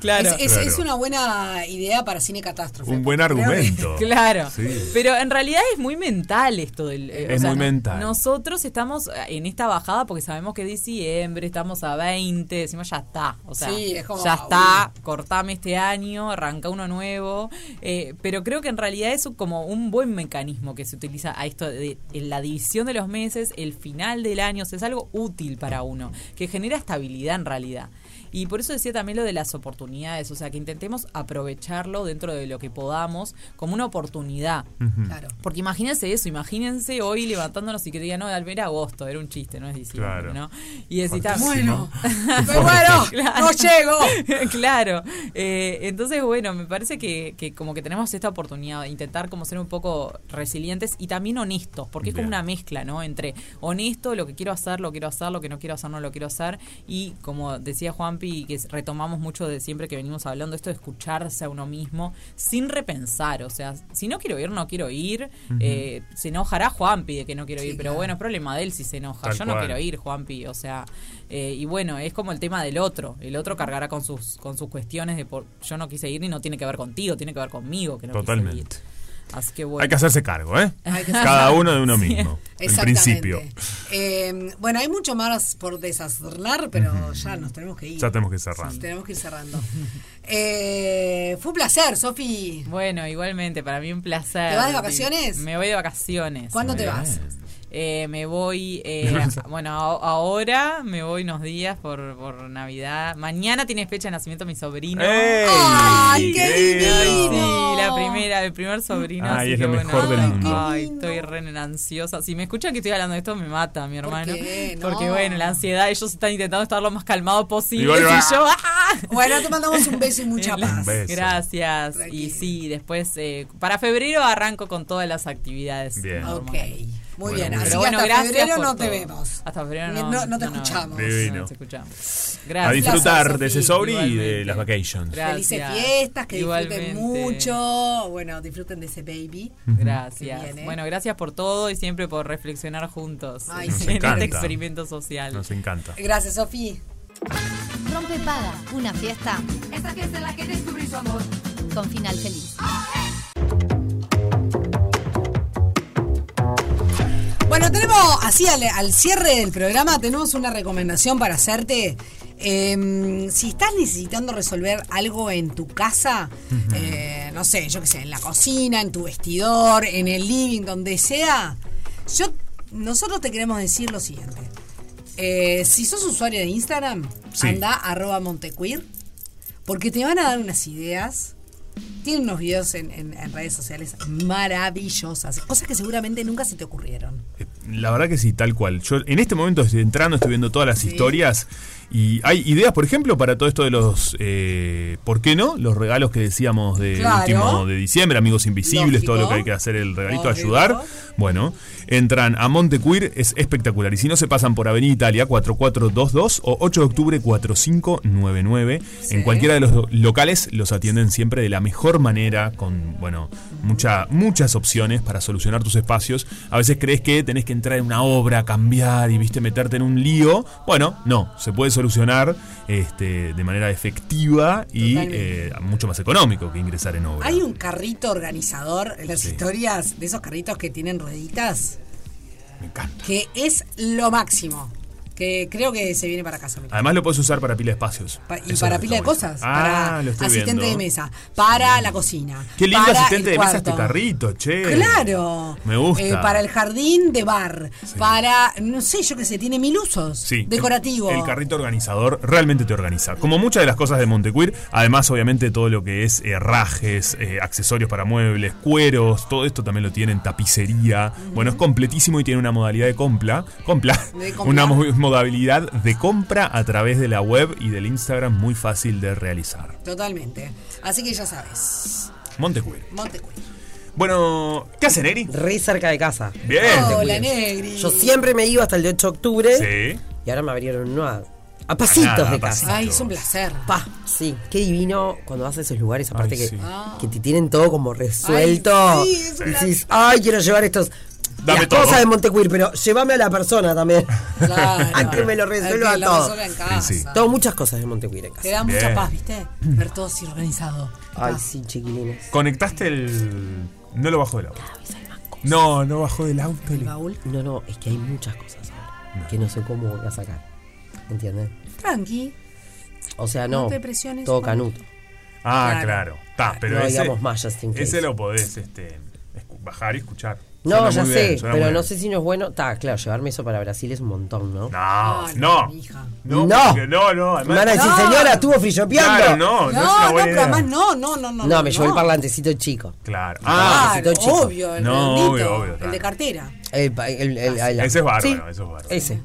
Claro. Es, es- Claro. es una buena idea para cine catástrofe. Un buen argumento. Claro. Sí. Pero en realidad es muy mental esto del. eh, Es muy mental. Nosotros estamos eh, en esta bajada porque sabemos que es diciembre, estamos a 20, decimos ya está. O sea, Sí, es como, ya está, cortame este año, arranca uno nuevo. eh, pero creo que en realidad es como un buen mecanismo que se utiliza a esto de la división de los meses, el final del año, es algo útil para uno, que genera estabilidad en realidad. Y por eso decía también lo de las oportunidades, o sea, que intentemos aprovecharlo dentro de lo que podamos como una oportunidad. Claro. Porque imagínense eso, imagínense hoy levantándonos y que digan, no, al ver agosto, era un chiste, no es diciembre, Claro. ¿no? Y decís, "Ta- Bueno, pero bueno, no llego. claro. Eh, entonces, bueno, me parece que, que como que tenemos esta oportunidad de intentar como ser un poco resilientes y también honestos, porque es como una mezcla, ¿no? Entre honesto, lo que quiero hacer, lo quiero hacer, lo que no quiero hacer, no lo quiero hacer. Y como decía Juanpi, que retomamos mucho de siempre que venimos hablando, esto de escucharse a uno mismo sin repensar. O sea, si no quiero ir, no quiero ir. Ujú. Eh, se enojará Juanpi de que no quiero ir, pero claro. bueno, es problema de él si se enoja. Tal Yo no cual. quiero ir, Juanpi. O sea, eh, y bueno, es como el tema del otro. El otro cargará con sus con sus cuestiones de por yo no quise ir y no tiene que ver contigo, tiene que ver conmigo que no quise Totalmente. ir. Así que bueno. Hay que hacerse cargo, ¿eh? Cada uno de uno Sí. mismo. En Exactamente. principio. Eh, bueno, hay mucho más por desasnar, pero ya nos tenemos que ir. Ya tenemos que cerrar. Sí, tenemos que ir cerrando. Eh, fue un placer, Sofi. Bueno, igualmente, para mí un placer. ¿Te vas de vacaciones? Me voy de vacaciones. ¿Cuándo te vas? Eh, me voy, eh, a- bueno, a- ahora me voy unos días por, por Navidad. Mañana tiene fecha de nacimiento mi sobrino. ¡Ey! ¡Ay, qué ¡Qué divino! Sí, la primera, el primer sobrino. Ay, así es que lo bueno, mejor del mundo. Ay, estoy re ansiosa. Si me escuchan que estoy hablando de esto, me mata mi hermano. qué? No. Porque bueno, la ansiedad, ellos están intentando estar lo más calmado posible. Y vas- yo, ¡ah! Bueno, te mandamos un beso y mucha paz. Un beso. Gracias. Y sí, después, eh, para febrero arranco con todas las actividades. Bien. Ok. Muy Bueno, bien. Así bueno, hasta gracias febrero no te vemos. Hasta febrero No- no, no te escuchamos. Divino. no te escuchamos. A Gracias. disfrutar de Sofi. ese sobri y de las vacations. Gracias. Felices fiestas, que Igualmente. disfruten mucho. Bueno, disfruten de ese baby. Gracias. Viene. Bueno, gracias por todo y siempre por reflexionar juntos Ay, Nos en encanta. este experimento social. Nos encanta. Gracias, Sofi. Rompe Paga, una fiesta Esta fiesta en la que descubrí su amor. con final feliz. Bueno, tenemos así al, al cierre del programa, tenemos una recomendación para hacerte. Eh, si estás necesitando resolver algo en tu casa, eh, no sé, yo qué sé, en la cocina, en tu vestidor, en el living, donde sea, yo, nosotros te queremos decir lo siguiente. Eh, si sos usuario de Instagram, Sí. anda arroba montequeer, porque te van a dar unas ideas. Tienen unos videos en, en- en redes sociales maravillosas, cosas que seguramente nunca se te ocurrieron. La verdad que sí, tal cual. Yo en este momento estoy entrando, estoy viendo todas las historias y hay ideas, por ejemplo, para todo esto de los, eh, ¿por qué no? Los regalos que decíamos de Claro. último de diciembre, amigos invisibles, Lógico. todo lo que hay que hacer, el regalito, Lógico. ayudar. Bueno, entran a Montequeer, es espectacular. Y si no, se pasan por Avenida Italia 4422 o 8 de octubre 4599. En cualquiera de los lo- locales los atienden siempre de la mejor manera, con, bueno, mucha, muchas opciones para solucionar tus espacios. A veces crees que tenés que entrar en una obra, cambiar y, viste, meterte en un lío. Bueno, no, se puede solucionar este, de manera efectiva y eh, mucho más económico que ingresar en obra. Hay un carrito organizador en las Sí. historias de esos carritos que tienen rueditas Me encanta. que es lo máximo. Que creo que se viene para casa. Además lo puedes usar para pila de espacios. Pa- y Eso para pila de cosas. Ah, para lo estoy asistente viendo. de mesa. Para la cocina. Qué lindo para asistente de mesa este carrito, che. Claro. Me gusta. Eh, para el jardín de bar. Para, no sé, yo qué sé, tiene mil usos. Sí. Decorativo. El carrito organizador realmente te organiza. Como muchas de las cosas de Montecuir, además, obviamente, todo lo que es herrajes, eh, accesorios para muebles, cueros, todo esto también lo tienen, tapicería. Bueno, es completísimo y tiene una modalidad de compra. compra De compra. una mo- modalidad de compra a través de la web y del Instagram muy fácil de realizar. Totalmente. Así que ya sabes. Montecuir. Montecuir. Bueno, ¿qué hace Neri? Re cerca de casa. Bien. Hola, Negri. Yo siempre me iba hasta el de 8 de octubre. Sí. Y ahora me abrieron uno a, a pasitos nada, de a casa. Ay, es un placer. Pa, sí, qué divino cuando vas a esos lugares, aparte Ay, que, sí. que te tienen todo como resuelto. Ay, sí, es un Y decís, ay, quiero llevar estos. Dame las todo. cosas de Montecuir, pero llévame a la persona también. Claro. a que me lo A resuelva todo. en casa. Sí, sí. Tengo muchas cosas de Montecuir en Te casa. da mucha paz, ¿viste? Ver todo así organizado. Ay, sí, chiquilines. ¿Conectaste el. No lo bajó del auto. No, no bajó del auto. El baúl. No, no, es que hay muchas cosas ahora que no sé cómo voy a sacar. ¿Entiendes? Tranqui. O sea, no. No te presiones, todo canuto. Ah, Claro. claro. Está, pero no ese, digamos más, ese lo podés este, bajar y escuchar. No, Suena ya muy sé, bien, suena pero muy no bien. sé si no es bueno. Está, claro, llevarme eso para Brasil es un montón, ¿no? No, no. hija. No, No. porque no, no. Me van a decir, No. señora, estuvo frillopeando. Claro, no, no, No, es no, una buena pero idea. además no, no, no, no. No, me llevó el parlantecito chico. Claro. Ah, Ah, chico. obvio, el No, redondito, obvio, obvio, el claro. de cartera. El, pa- el- el- el- ese es bárbaro, Sí, eso es bárbaro. Ese.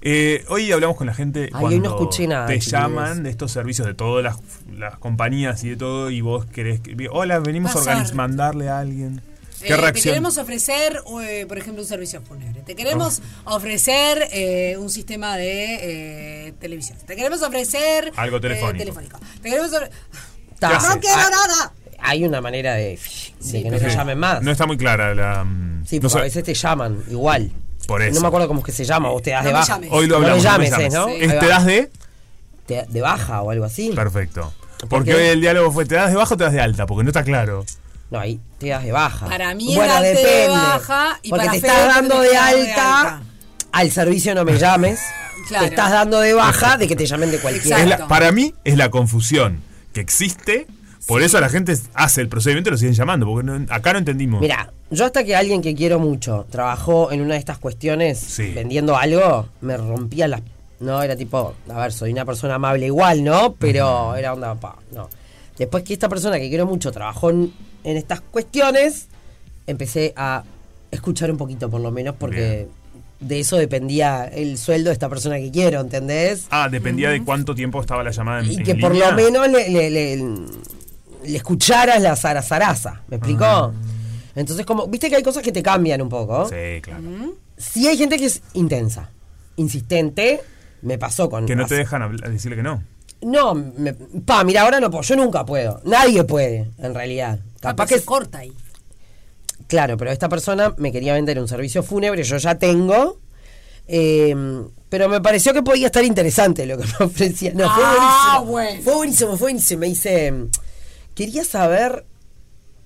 Eh, hoy hablamos con la gente Ay, cuando hoy no escuché nada, te chiquilines. llaman de estos servicios de todas las, las compañías y de todo y vos querés que, hola venimos a Pasar. organiz- mandarle a alguien Eh, te queremos ofrecer, eh, por ejemplo, un servicio fúnebre. Te queremos ofrecer eh, un sistema de eh, televisión. Te queremos ofrecer... Algo eh, telefónico. telefónico. Te queremos ofrecer... Ta, haces? ¡No quiero Ah, nada! Hay una manera de, de que no se Sí. llamen más. no está muy clara la mm, Sí, no porque a veces te llaman igual. por eso No me acuerdo cómo es que se llama, o te das No de baja. llames. hoy lo No me hablamos llames, no me ¿eh, te das de Te- de baja o algo así. perfecto porque Porque- hoy el diálogo fue te das de baja o te das de alta porque no está claro No, ahí te das de baja. Para mí es bueno, de depende. baja y porque para te estás dando de de alta, al servicio no me llames. Claro. Te estás dando de baja de que te llamen de cualquier. Es Exacto. la- para mí es la confusión que existe por eso la gente hace el procedimiento y lo siguen llamando porque no- acá no entendimos Mira, yo hasta que alguien que quiero mucho trabajó en una de estas cuestiones Sí. vendiendo algo, me rompía las... No, era tipo, a ver, soy una persona amable igual, ¿no? Pero era onda, pa, no. Después que esta persona que quiero mucho trabajó en, en estas cuestiones, empecé a escuchar un poquito por lo menos porque de eso dependía el sueldo de esta persona que quiero, ¿entendés? ah dependía de cuánto tiempo estaba la llamada en, Y en que por línea. lo menos le, le- le- le escucharas la zarazaraza, ¿me explicó? Entonces, como, viste que hay cosas que te cambian un poco. sí claro Sí hay gente que es intensa, insistente, me pasó con... que no te dejan hablar- decirle que no No, me- pa, mira, ahora no puedo, yo nunca puedo, nadie puede, en realidad. Capaz que se corta ahí. Claro, pero esta persona me quería vender un servicio fúnebre, yo ya tengo... eh, pero me pareció que podía estar interesante lo que me ofrecía. No, fue Ah, buenísimo. bueno. Fue buenísimo, fue buenísimo. Me dice, quería saber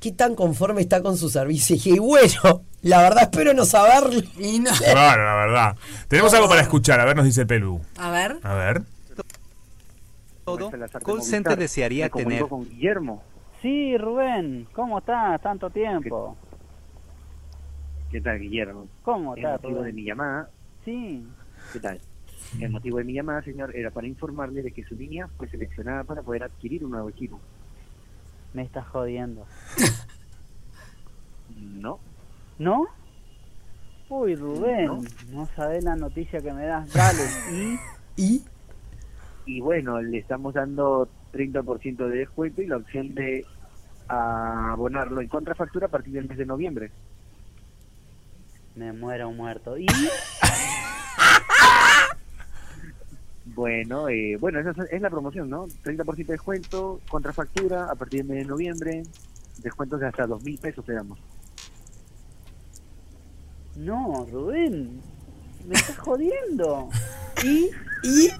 qué tan conforme está con su servicio. Y dije, y bueno, la verdad espero no saberlo. Y no. claro la verdad tenemos algo para escuchar a ver nos dice el Pelu A ver. a ver todo, Call Center desearía tener. con Guillermo. Sí, Rubén, ¿cómo estás? Tanto tiempo. ¿Qué tal, Guillermo? ¿Cómo El estás, motivo de mi llamada, Sí. ¿qué tal? El motivo de mi llamada, señor, era para informarle de que su línea fue seleccionada para poder adquirir un nuevo equipo. Me estás jodiendo. No, ¿No? Uy, Rubén, no, sabés la noticia que me das. Dale, ¿y? ¿Y? y bueno, le estamos dando 30% de descuento y la opción de abonarlo en contrafactura a partir del mes de noviembre. Me muero muerto. ¿Y? Bueno, eh, bueno, esa es- es la promoción, ¿no? 30% de descuento, contrafactura a partir del mes de noviembre, descuentos de hasta 2 mil pesos te damos. No, Rubén, me estás jodiendo. ¿Y? ¿Y?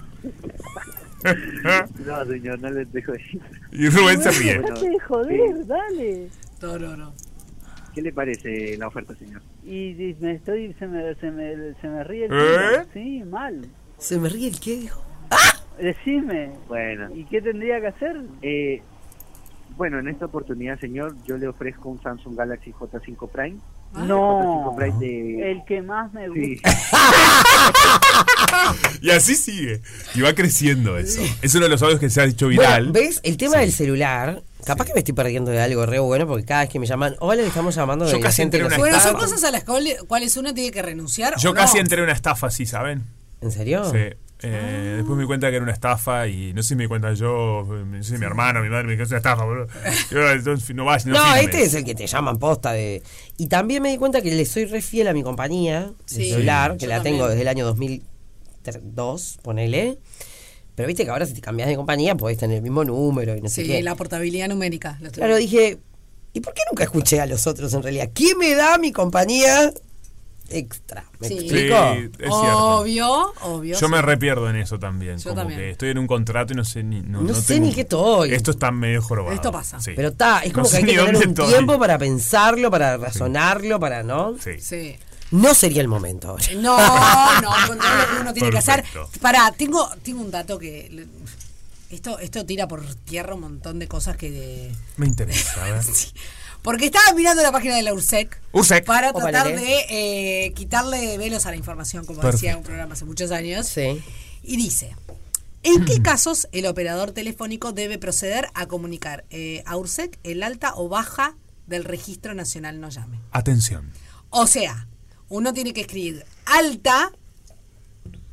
No, señor, no les dejo decir. y Rubén se ríe de joder, dale. Tororo. ¿Qué le parece la oferta, señor? Y, y me estoy, se me, se me, se me ríe el ¿Eh? Sí, mal. Se me ríe el qué, dijo. Decime. Bueno. ¿Y qué tendría que hacer? Eh, bueno, en esta oportunidad, señor, yo le ofrezco un Samsung Galaxy J5 Prime. No, J5 Prime de... el que más me Sí. gusta. Y así sigue. Y va creciendo eso. Es uno de los audios que se ha hecho viral. Bueno, ¿Ves? El tema del celular. Capaz que me estoy perdiendo de algo re bueno porque cada vez que me llaman, hola, le estamos llamando de Yo la casi entré en una Bueno, son cosas a las cuales, uno tiene que renunciar. Yo o casi no. entré en una estafa así, ¿saben? ¿En serio? Sí. Eh, Después me di cuenta que era una estafa y no sé si me di cuenta yo, no sé si mi hermano, mi madre me dijo que es una estafa, boludo. Yo, entonces, no vayas, no, No, este es el que te llaman posta de. Y también me di cuenta que le soy re fiel a mi compañía de Sí, celular, que yo la también. tengo desde el año 2002, ponele. Pero viste que ahora si te cambias de compañía podés tener el mismo número y no sé Sí, qué. la portabilidad numérica. lo Claro, dije, ¿y por qué nunca escuché a los otros en realidad? ¿Qué me da mi compañía extra? ¿Me Sí. explico? Sí, es cierto. Obvio, obvio. Yo me repierdo en eso también. Yo como también. que estoy en un contrato y no sé ni. No, No no sé tengo- ni qué estoy. Esto está medio jorobado. Esto pasa. Sí. Pero está, es como No que hay que tener un estoy. tiempo para pensarlo, para razonarlo, para no. Sí. Sí. No sería el momento ahora. No, no, al contrario, lo que uno tiene que hacer. Pará, tengo, tengo un dato que. Esto, esto tira por tierra un montón de cosas que. de- Me interesa, a ver. Porque estaba mirando la página de la URSEC. URSEC. Para tratar de eh, quitarle velos a la información, como Perfecto. decía un programa hace muchos años. Sí. Y dice: ¿En qué casos el operador telefónico debe proceder a comunicar eh, a URSEC el alta o baja del registro nacional no llame? Atención. O sea, uno tiene que escribir alta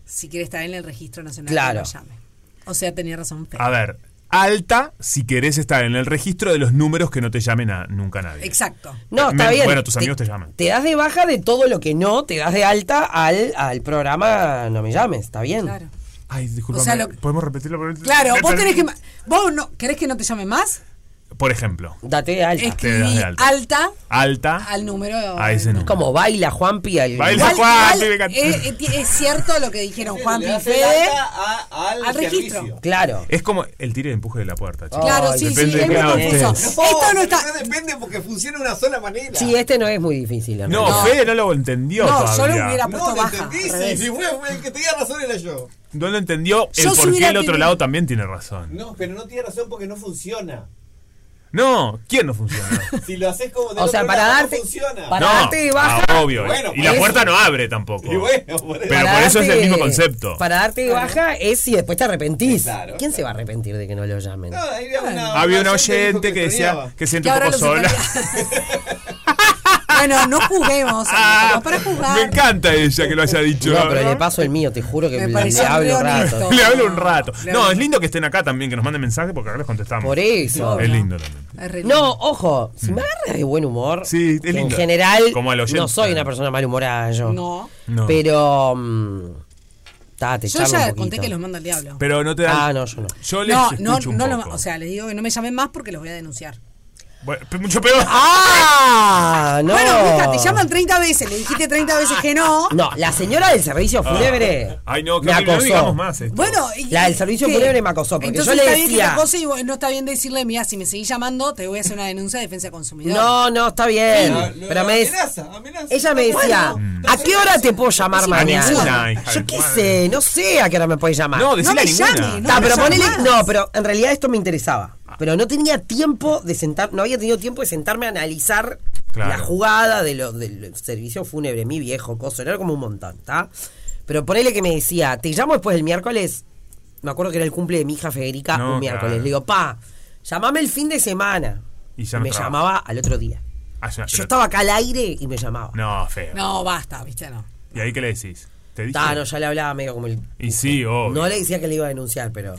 si quiere estar en el registro nacional Claro. no llame. O sea, tenía razón. Fer. A ver, alta si querés estar en el registro de los números que no te llamen a nunca nadie. Exacto. No, está Men- bien. Bueno, tus amigos te llaman. Te das de baja de todo lo que no, te das de alta al, al programa No me llames, está bien. Claro. Ay, disculpa. O sea, lo- ¿Podemos repetirlo? Claro, vos tenés que. ¿Vos no, querés que no te llame más? Por ejemplo, Date de alta. Te das Escribí de alta. alta alta al número. a ese número. Como baila Juanpi al. Baila Igual- Juan, igual, me encanta. eh, eh, es cierto lo que dijeron Juan Le y Fede. alta a- al, al registro. servicio. Claro. Es como el tire y empuje de la puerta, chicos. Claro, Ay, sí, sí, de es muy confuso. Esto no está. no depende porque funciona de una sola manera. Sí, este no es muy difícil. en No, realidad. Fede no lo entendió No, yo todavía. lo hubiera no, puesto lo baja. entendí. al sí, revés. sí, fue, fue el que tenía razón era yo. No lo entendió el Yo si por qué hubiera el otro tenido- lado también tiene razón. No, pero no tiene razón porque no funciona. No, ¿quién no funciona? Si lo haces como de O sea, para darte- no funciona. para- no, darte de baja- ah, obvio. Bueno, y la puerta eso. no abre tampoco. Y bueno, por eso. Pero Para por eso es el mismo concepto. Para darte de baja es si después te arrepentís. Claro. ¿Quién se va a arrepentir de que no lo llamen? No, había una, Había una oyente oyente que decía que siente Que un poco sola. Bueno, no juguemos. Ah, para jugar. me encanta ella que lo haya dicho. No, pero le paso el mío, te juro que Me le, hablo un rato. honesto. Le hablo un rato. No, es lindo que estén acá también, que nos manden mensajes porque acá les contestamos. Por eso. Es lindo también. Lindo. No, ojo, si me agarras de buen humor, Mm. Sí, es que en lindo. general Como al oyente. no soy una persona malhumorada yo. No. No. Pero mm, ta, te Yo ya conté que los manda al diablo. Pero no te dan. Ah, no, yo no. Yo les No, no, un no, lo- o sea, les digo que no me llamen más porque los voy a denunciar. Bueno, mucho peor. ¡Ah! No. Bueno, te llaman 30 veces, le dijiste 30 veces que no. No, la señora del servicio fúnebre Ay, no, que me no acosó. digamos más esto. Bueno, y- La del servicio ¿qué? fúnebre me acosó, porque Entonces yo le está bien que te decía- y vos- no está bien decirle, mira, si me seguís llamando, te voy a hacer una denuncia de defensa consumidor. No, no, está bien. Ah, pero me amenaza, amenaza. ella me decía, Mm. ¿a qué hora te puedo llamar mañana? ninguna, hija Yo qué sé, no sé a qué hora me puedes llamar. No, decile No a me ninguna. llame, no. Ta, pero ponele, no, pero en realidad esto me interesaba. Pero no tenía tiempo de sentar, no había tenido tiempo de sentarme a analizar Claro. la jugada de lo, del servicio fúnebre, mi viejo coso, era como un montón, ¿está? Pero ponele que me decía, te llamo después del miércoles. Me acuerdo que era el cumple de mi hija Federica No, un miércoles. claro. Le digo, pa, llamame el fin de semana. Y ya no me llamaba al otro día. Ah, Yo estaba acá al aire y me llamaba. No, feo. No, basta, viste, no. ¿Y ahí qué le decís? ¿Te dije? Ta, no, ya le hablaba medio como el. Y sí, obvio. No le decía que le iba a denunciar, pero.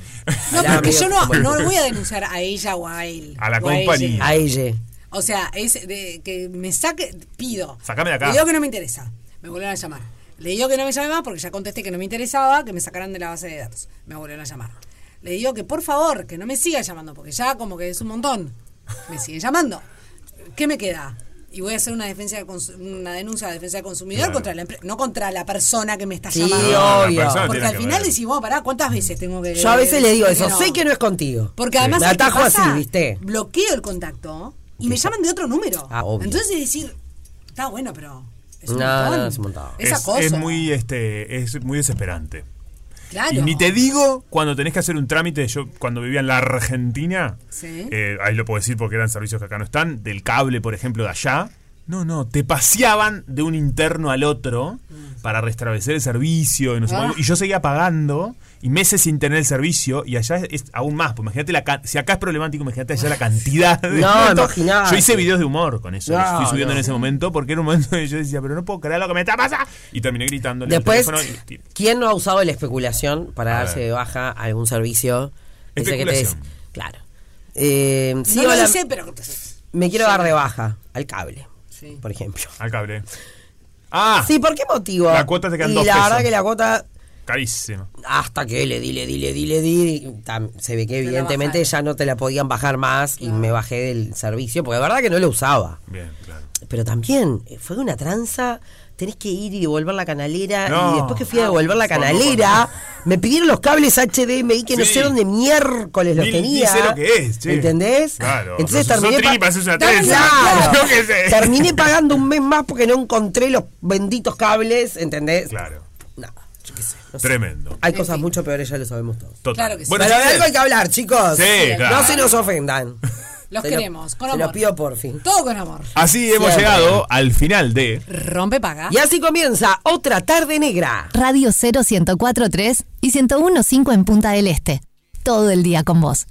No, porque yo no, el- no voy a denunciar a ella o a él. A la compañía. A ella. O sea, es de, que me saque, pido. Sacame de acá. Le digo que no me interesa. Me volvieron a llamar. Le digo que no me llame más porque ya contesté que no me interesaba, que me sacaran de la base de datos. Me volvieron a llamar. Le digo que por favor, que no me siga llamando porque ya como que es un montón. Me siguen llamando. ¿Qué me queda? Y voy a hacer una defensa una denuncia de defensa del consumidor Claro. contra la empre- no contra la persona que me está Sí, llamando. No, obvio. Porque al final decís, vos, pará, ¿cuántas veces tengo que Yo a veces le digo eso, sé que no es contigo. Porque además Me ¿sabes qué atajo pasa? así, ¿viste? Bloqueo el contacto y me llaman de otro número. Ah, obvio. Entonces decir, está bueno, pero es un No, montón. no, es un montón. Es, es, acoso. es muy, este, es muy desesperante. Claro. Y ni te digo cuando tenés que hacer un trámite, yo cuando vivía en la Argentina, Sí. eh, ahí lo puedo decir porque eran servicios que acá no están, del cable, por ejemplo, de allá. No, no, te paseaban de un interno al otro para restablecer el servicio. Y, no sé Ah. y yo seguía pagando y meses sin tener el servicio. Y allá es, es aún más. Pues imagínate, la, si acá es problemático, imagínate allá la cantidad de. No, imaginate. Yo hice videos de humor con eso. No, los fui subiendo no. en ese momento porque era un momento que yo decía, pero no puedo creer lo que me está pasando. Y terminé gritando. Después, ¿quién no ha usado la especulación para A darse ver. de baja a algún servicio? Ese que te Especulación. Claro. Eh, sí, no lo hola, hice, pero. Me quiero dar de baja al cable, Sí. por ejemplo. Al cable. Ah, Sí, ¿por qué motivo? La cuota te quedan y dos la verdad que la cuota, carísimo. hasta que le di, le di, le di, le di, se ve que evidentemente ya no te la podían bajar más y me bajé del servicio, porque la verdad que no lo usaba. Bien, claro. Pero también fue una tranza. Tenés que ir y devolver la canalera. No. y después que fui a devolver la favor. canalera, me pidieron los cables HDMI que no sé dónde miércoles los Ni- tenía. ni sé lo que es, che. ¿Entendés? Claro. Entonces terminé, pa- una Claro. trenza. Yo qué sé. terminé pagando un mes más porque no encontré los benditos cables. ¿Entendés? Claro. Nada, yo qué sé. no sé. Tremendo. Hay cosas mucho peores, ya lo sabemos todos. Total. Claro que sí. Bueno, Pero de algo hay que hablar, chicos. Sí, claro. No se nos ofendan. Los Se lo- queremos, con Se amor. los pido por fin. Todo con amor. Así hemos Siempre. llegado al final de Rompe paga. Y así comienza otra tarde negra. Radio 0 1043 y 1015 en Punta del Este. Todo el día con vos.